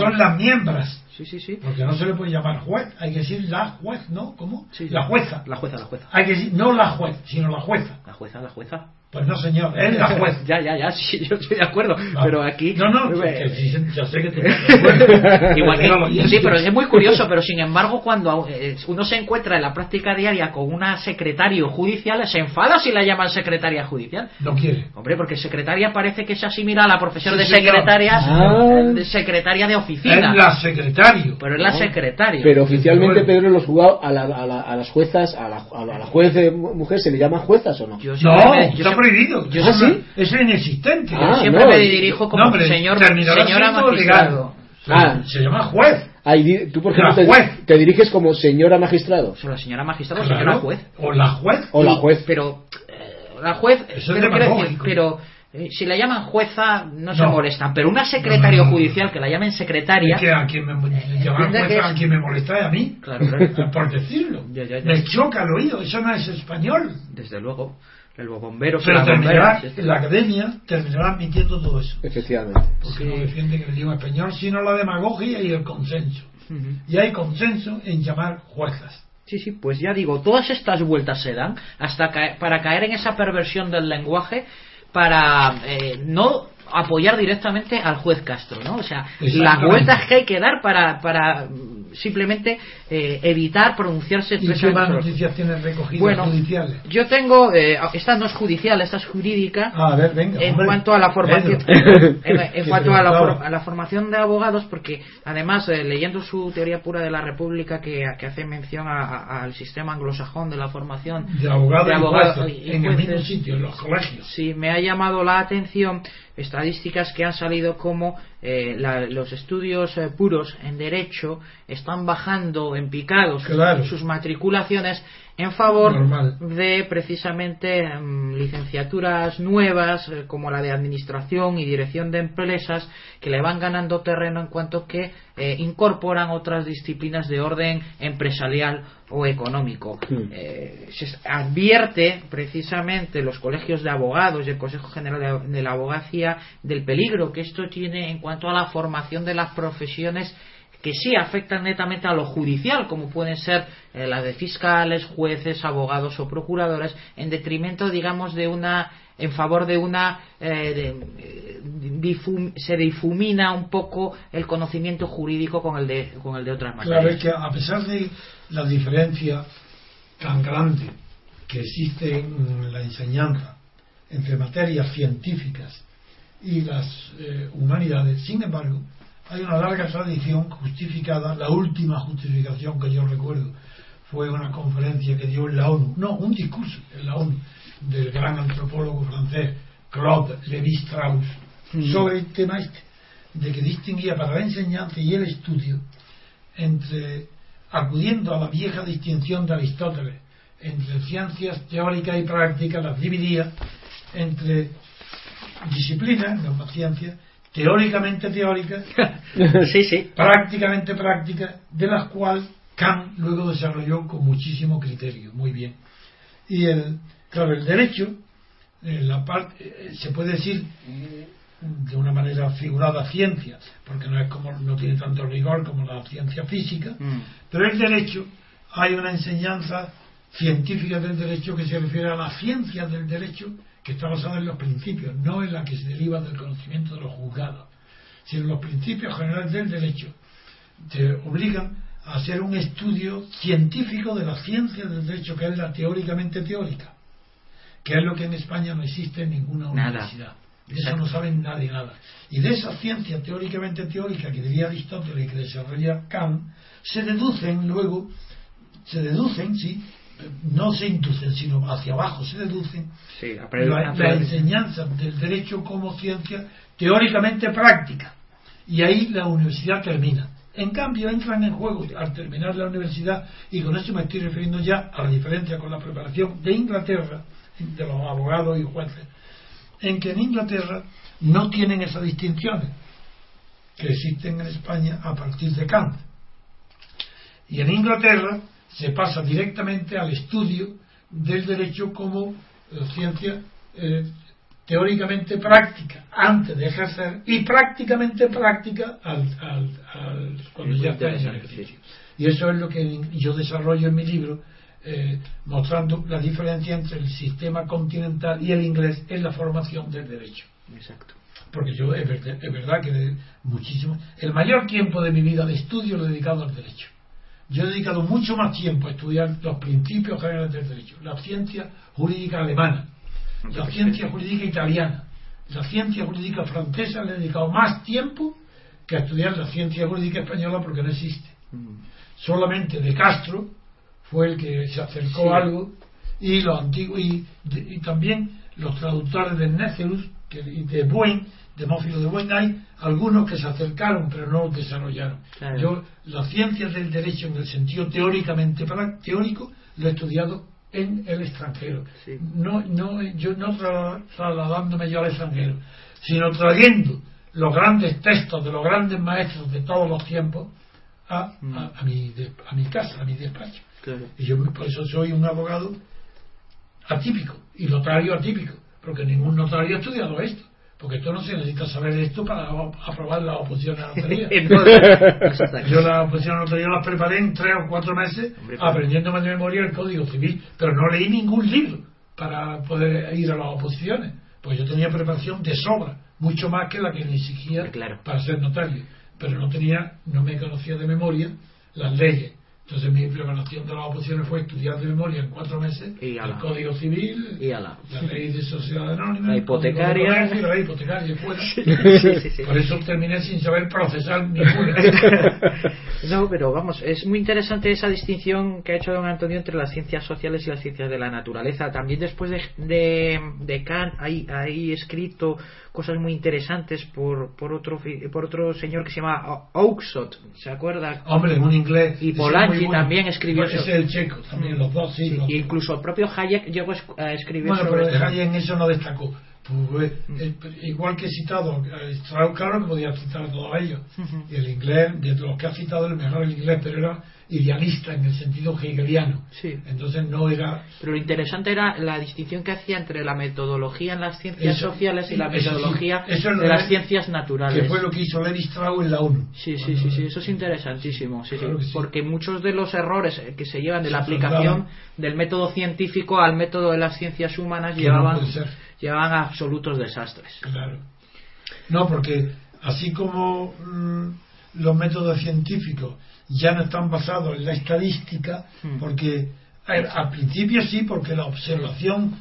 Son las miembros. Sí, sí, sí. Porque no se le puede llamar juez, hay que decir la juez, ¿no? ¿Cómo? la jueza. La jueza, la jueza. Hay que decir, no la juez, sino la jueza. La jueza, la jueza. Pues no, señor, es la juez. [laughs] ya, ya, ya, sí, yo estoy de acuerdo. Ah. Pero aquí. No, no, ya sé que tú. [laughs] Igual que, sí, pero es muy curioso, pero sin embargo, cuando eh, uno se encuentra en la práctica diaria con una secretario judicial, se enfada si la llaman secretaria judicial. No quiere. Hombre, porque secretaria parece que se asimila a la profesión de secretaria, ah. de secretaria de oficina. Es la secretario. Pero es la secretaria. Pero oficialmente, Pedro, en los juzgados, a, la, a, las juezas, a la, a la juez de mujer, ¿se le llama juezas o no? no, prohibido. Yo ¿Ah, sí? Es inexistente. Yo ah, siempre me dirijo como señor, señora magistrado. Ah. Se llama juez. tú, por ejemplo, te, diriges como señora magistrado. O la señora magistrado o señora juez. O la juez. O la juez. Pero, eh, la juez. Eso pero, decir, pero eh, si la llaman jueza no, se molestan, pero una secretario judicial que la llamen secretaria. que a quien me, jueza, a quien me molesta es a mí. Claro, claro. Por decirlo. Me choca el oído, eso no es español. Desde luego el bombero pero terminará, la academia terminará admitiendo todo eso. Efectivamente. Porque no defiende que el idioma español sino la demagogia y el consenso. Y hay consenso en llamar juezas Sí, sí, pues ya digo, todas estas vueltas se dan hasta para caer en esa perversión del lenguaje para eh, no apoyar directamente al juez Castro, ¿no? O sea, las vueltas que hay que dar para, para simplemente eh, evitar pronunciarse ¿Y qué más noticias tienes recogidas bueno, judiciales? Yo tengo, eh, esta no es judicial, esta es jurídica. Ah, a ver, venga, en cuanto a la formación, [laughs] en, cuanto a la, formación de abogados, porque además eh, leyendo su teoría pura de la República que, que hace mención al sistema anglosajón de la formación de abogados, en el mismo sitio, en los colegios. Sí, me ha llamado la atención estadísticas que han salido como eh, los estudios eh, puros en derecho están bajando en picados sus matriculaciones en favor de precisamente em, licenciaturas nuevas eh, como la de administración y dirección de empresas que le van ganando terreno en cuanto que eh, incorporan otras disciplinas de orden empresarial o económico. Eh, se advierte precisamente los colegios de abogados y el Consejo General de la Abogacía del peligro que esto tiene en cuanto a la formación de las profesiones que sí afectan netamente a lo judicial, como pueden ser eh, las de fiscales, jueces, abogados o procuradores, en detrimento, digamos, de una en favor de una eh, eh, se difumina un poco el conocimiento jurídico con el de con el de otras materias. Claro, es que a pesar de la diferencia tan grande que existe en la enseñanza entre materias científicas y las eh, humanidades, sin embargo, hay una larga tradición justificada, la última justificación que yo recuerdo fue una conferencia que dio en la ONU, no, un discurso en la ONU del gran antropólogo francés Claude Lévi-Strauss sobre el tema este, de que distinguía para la enseñanza y el estudio entre acudiendo a la vieja distinción de Aristóteles entre ciencias teóricas y prácticas, las dividía entre disciplinas, no más ciencias, teóricamente [laughs] sí, sí. prácticamente prácticas, de las cuales Kant luego desarrolló con muchísimo criterio, muy bien. Y el, claro, el derecho, la parte, eh, se puede decir de una manera figurada ciencia, porque no es como no tiene tanto rigor como la ciencia física, mm. pero el derecho hay una enseñanza científica del derecho que se refiere a la ciencia del derecho que está basada en los principios, no en la que se deriva del conocimiento de los juzgados, sino en los principios generales del derecho. Te obligan a hacer un estudio científico de la ciencia del derecho, que es la teóricamente teórica, que es lo que en España no existe en ninguna universidad. De eso no saben nadie nada. Y de esa ciencia teóricamente teórica que diría Aristóteles y que desarrolla Kant, se deducen luego, se deducen, sí, no se inducen, sino hacia abajo se deducen la, enseñanza del derecho como ciencia teóricamente práctica. Y ahí la universidad termina. En cambio, entran en juego al terminar la universidad, y con esto me estoy refiriendo ya a la diferencia con la preparación de Inglaterra, de los abogados y jueces, en que en Inglaterra no tienen esas distinciones que existen en España a partir de Kant. Y en Inglaterra se pasa directamente al estudio del derecho como eh, ciencia eh, teóricamente práctica antes de ejercer y prácticamente práctica al, cuando ya está en ejercicio. Y eso es lo que yo desarrollo en mi libro, eh, mostrando la diferencia entre el sistema continental y el inglés en la formación del derecho. Exacto. Porque yo es verdad, que muchísimo, el mayor tiempo de mi vida de estudio lo he dedicado al derecho. Yo he dedicado mucho más tiempo a estudiar los principios generales del derecho, la ciencia jurídica alemana, la ciencia jurídica italiana, la ciencia jurídica francesa, le he dedicado más tiempo que a estudiar la ciencia jurídica española porque no existe. Mm. Solamente de Castro fue el que se acercó a algo y los antiguos y, también los traductores de Nécelus que, de Buen Demófilo de Buen hay algunos que se acercaron pero no desarrollaron. Yo la ciencia del derecho en el sentido teóricamente teórico lo he estudiado en el extranjero. No, no, yo no trasladándome yo al extranjero, sino trayendo los grandes textos de los grandes maestros de todos los tiempos a, mm. a, mi, a mi casa, a mi despacho. Y yo por eso soy un abogado atípico y notario atípico, porque ningún notario ha estudiado esto. Porque tú no se necesita saber esto para aprobar la oposición a la notaría. yo la oposición a la notaría la preparé en tres o cuatro meses aprendiéndome de memoria el Código Civil, pero no leí ningún libro para poder ir a las oposiciones. Pues yo tenía preparación de sobra, mucho más que la que me exigía para ser notario. Pero no tenía, no me conocía de memoria las leyes entonces mi preparación de las oposiciones fue estudiar de memoria en cuatro meses el Código Civil, y la ley de sociedad anónima, la hipotecaria, y la hipotecaria fuera. Por eso terminé sin saber procesar ninguna. [laughs] no, pero vamos, es muy interesante esa distinción que ha hecho don Antonio entre las ciencias sociales y las ciencias de la naturaleza. También después de, de, de Kant hay, hay escrito cosas muy interesantes por, por otro por otro señor que se llama Oakshott, ¿se acuerda? Hombre, en un inglés. Y Polanyi también escribió eso. Es el checo, también los dos, sí. incluso el propio Hayek llegó a escribir bueno, pero Hayek en eso no destacó, Pues, eh, igual que he citado Strauss, claro que podía citar a todos ellos. Y el inglés, de los que ha citado, el mejor el inglés, pero era idealista en el sentido hegeliano. Sí. Entonces no era. Pero lo interesante era la distinción que hacía entre la metodología en las ciencias Eso- sociales y la eso sí, metodología eso es de las ciencias naturales. que fue lo que hizo Levi Strauss en la ONU. Sí, sí, sí, sí, eso es interesantísimo, sí, sí, Claro que sí. porque muchos de los errores eh, que se llevan de la Se aplicación trasladan. del método científico al método de las ciencias humanas Que no llevaban, ser. Llevaban a absolutos desastres. Claro. No, porque así como mm, los métodos científicos ya no están basados en la estadística, Hmm. porque al principio sí, porque la observación,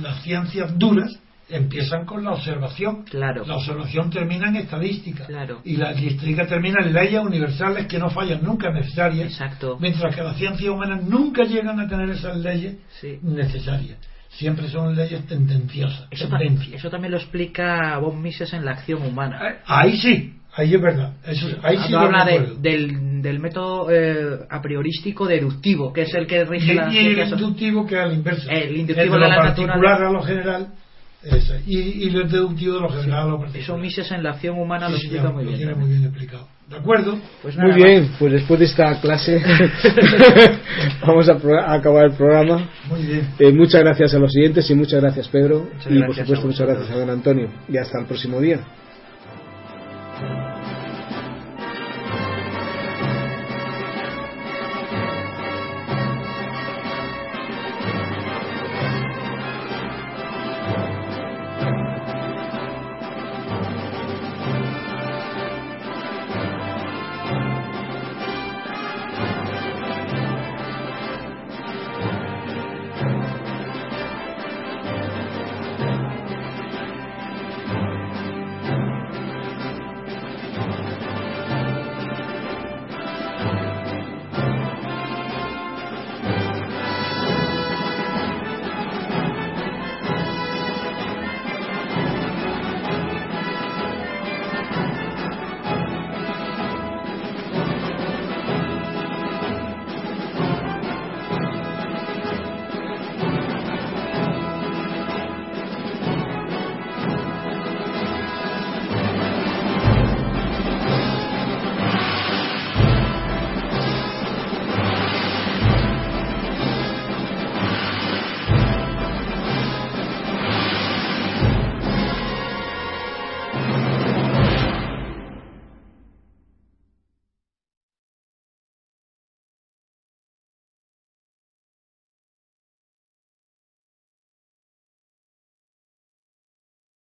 las ciencias duras empiezan con la observación. Claro. La observación termina en estadística. Claro. Y la estadística termina en leyes universales que no fallan nunca necesarias. Exacto. Mientras que las ciencias humanas nunca llegan a tener esas leyes Sí. necesarias. Siempre son leyes tendenciosas. Eso, ta- tendencias. eso también lo explica Bob Mises en la acción humana. Ahí sí, ahí es verdad. Eso, ahí sí Cuando lo habla de- del, del método eh, a priorístico deductivo, que es el que rige y, las y el inductivo que es al inverso. El inductivo El de lo la particular a lo general. ese. Y, y el deductivo de lo general a lo particular. Eso Mises en la acción humana Sí, lo explica muy lo bien. tiene también. muy bien explicado. ¿De acuerdo? Pues Muy más. bien, pues después de esta clase [laughs] [laughs] vamos a, acabar el programa. Muy bien. Eh, muchas gracias a los siguientes y muchas gracias Pedro. Muchas y por supuesto muchas gracias a don Antonio. Y hasta el próximo día.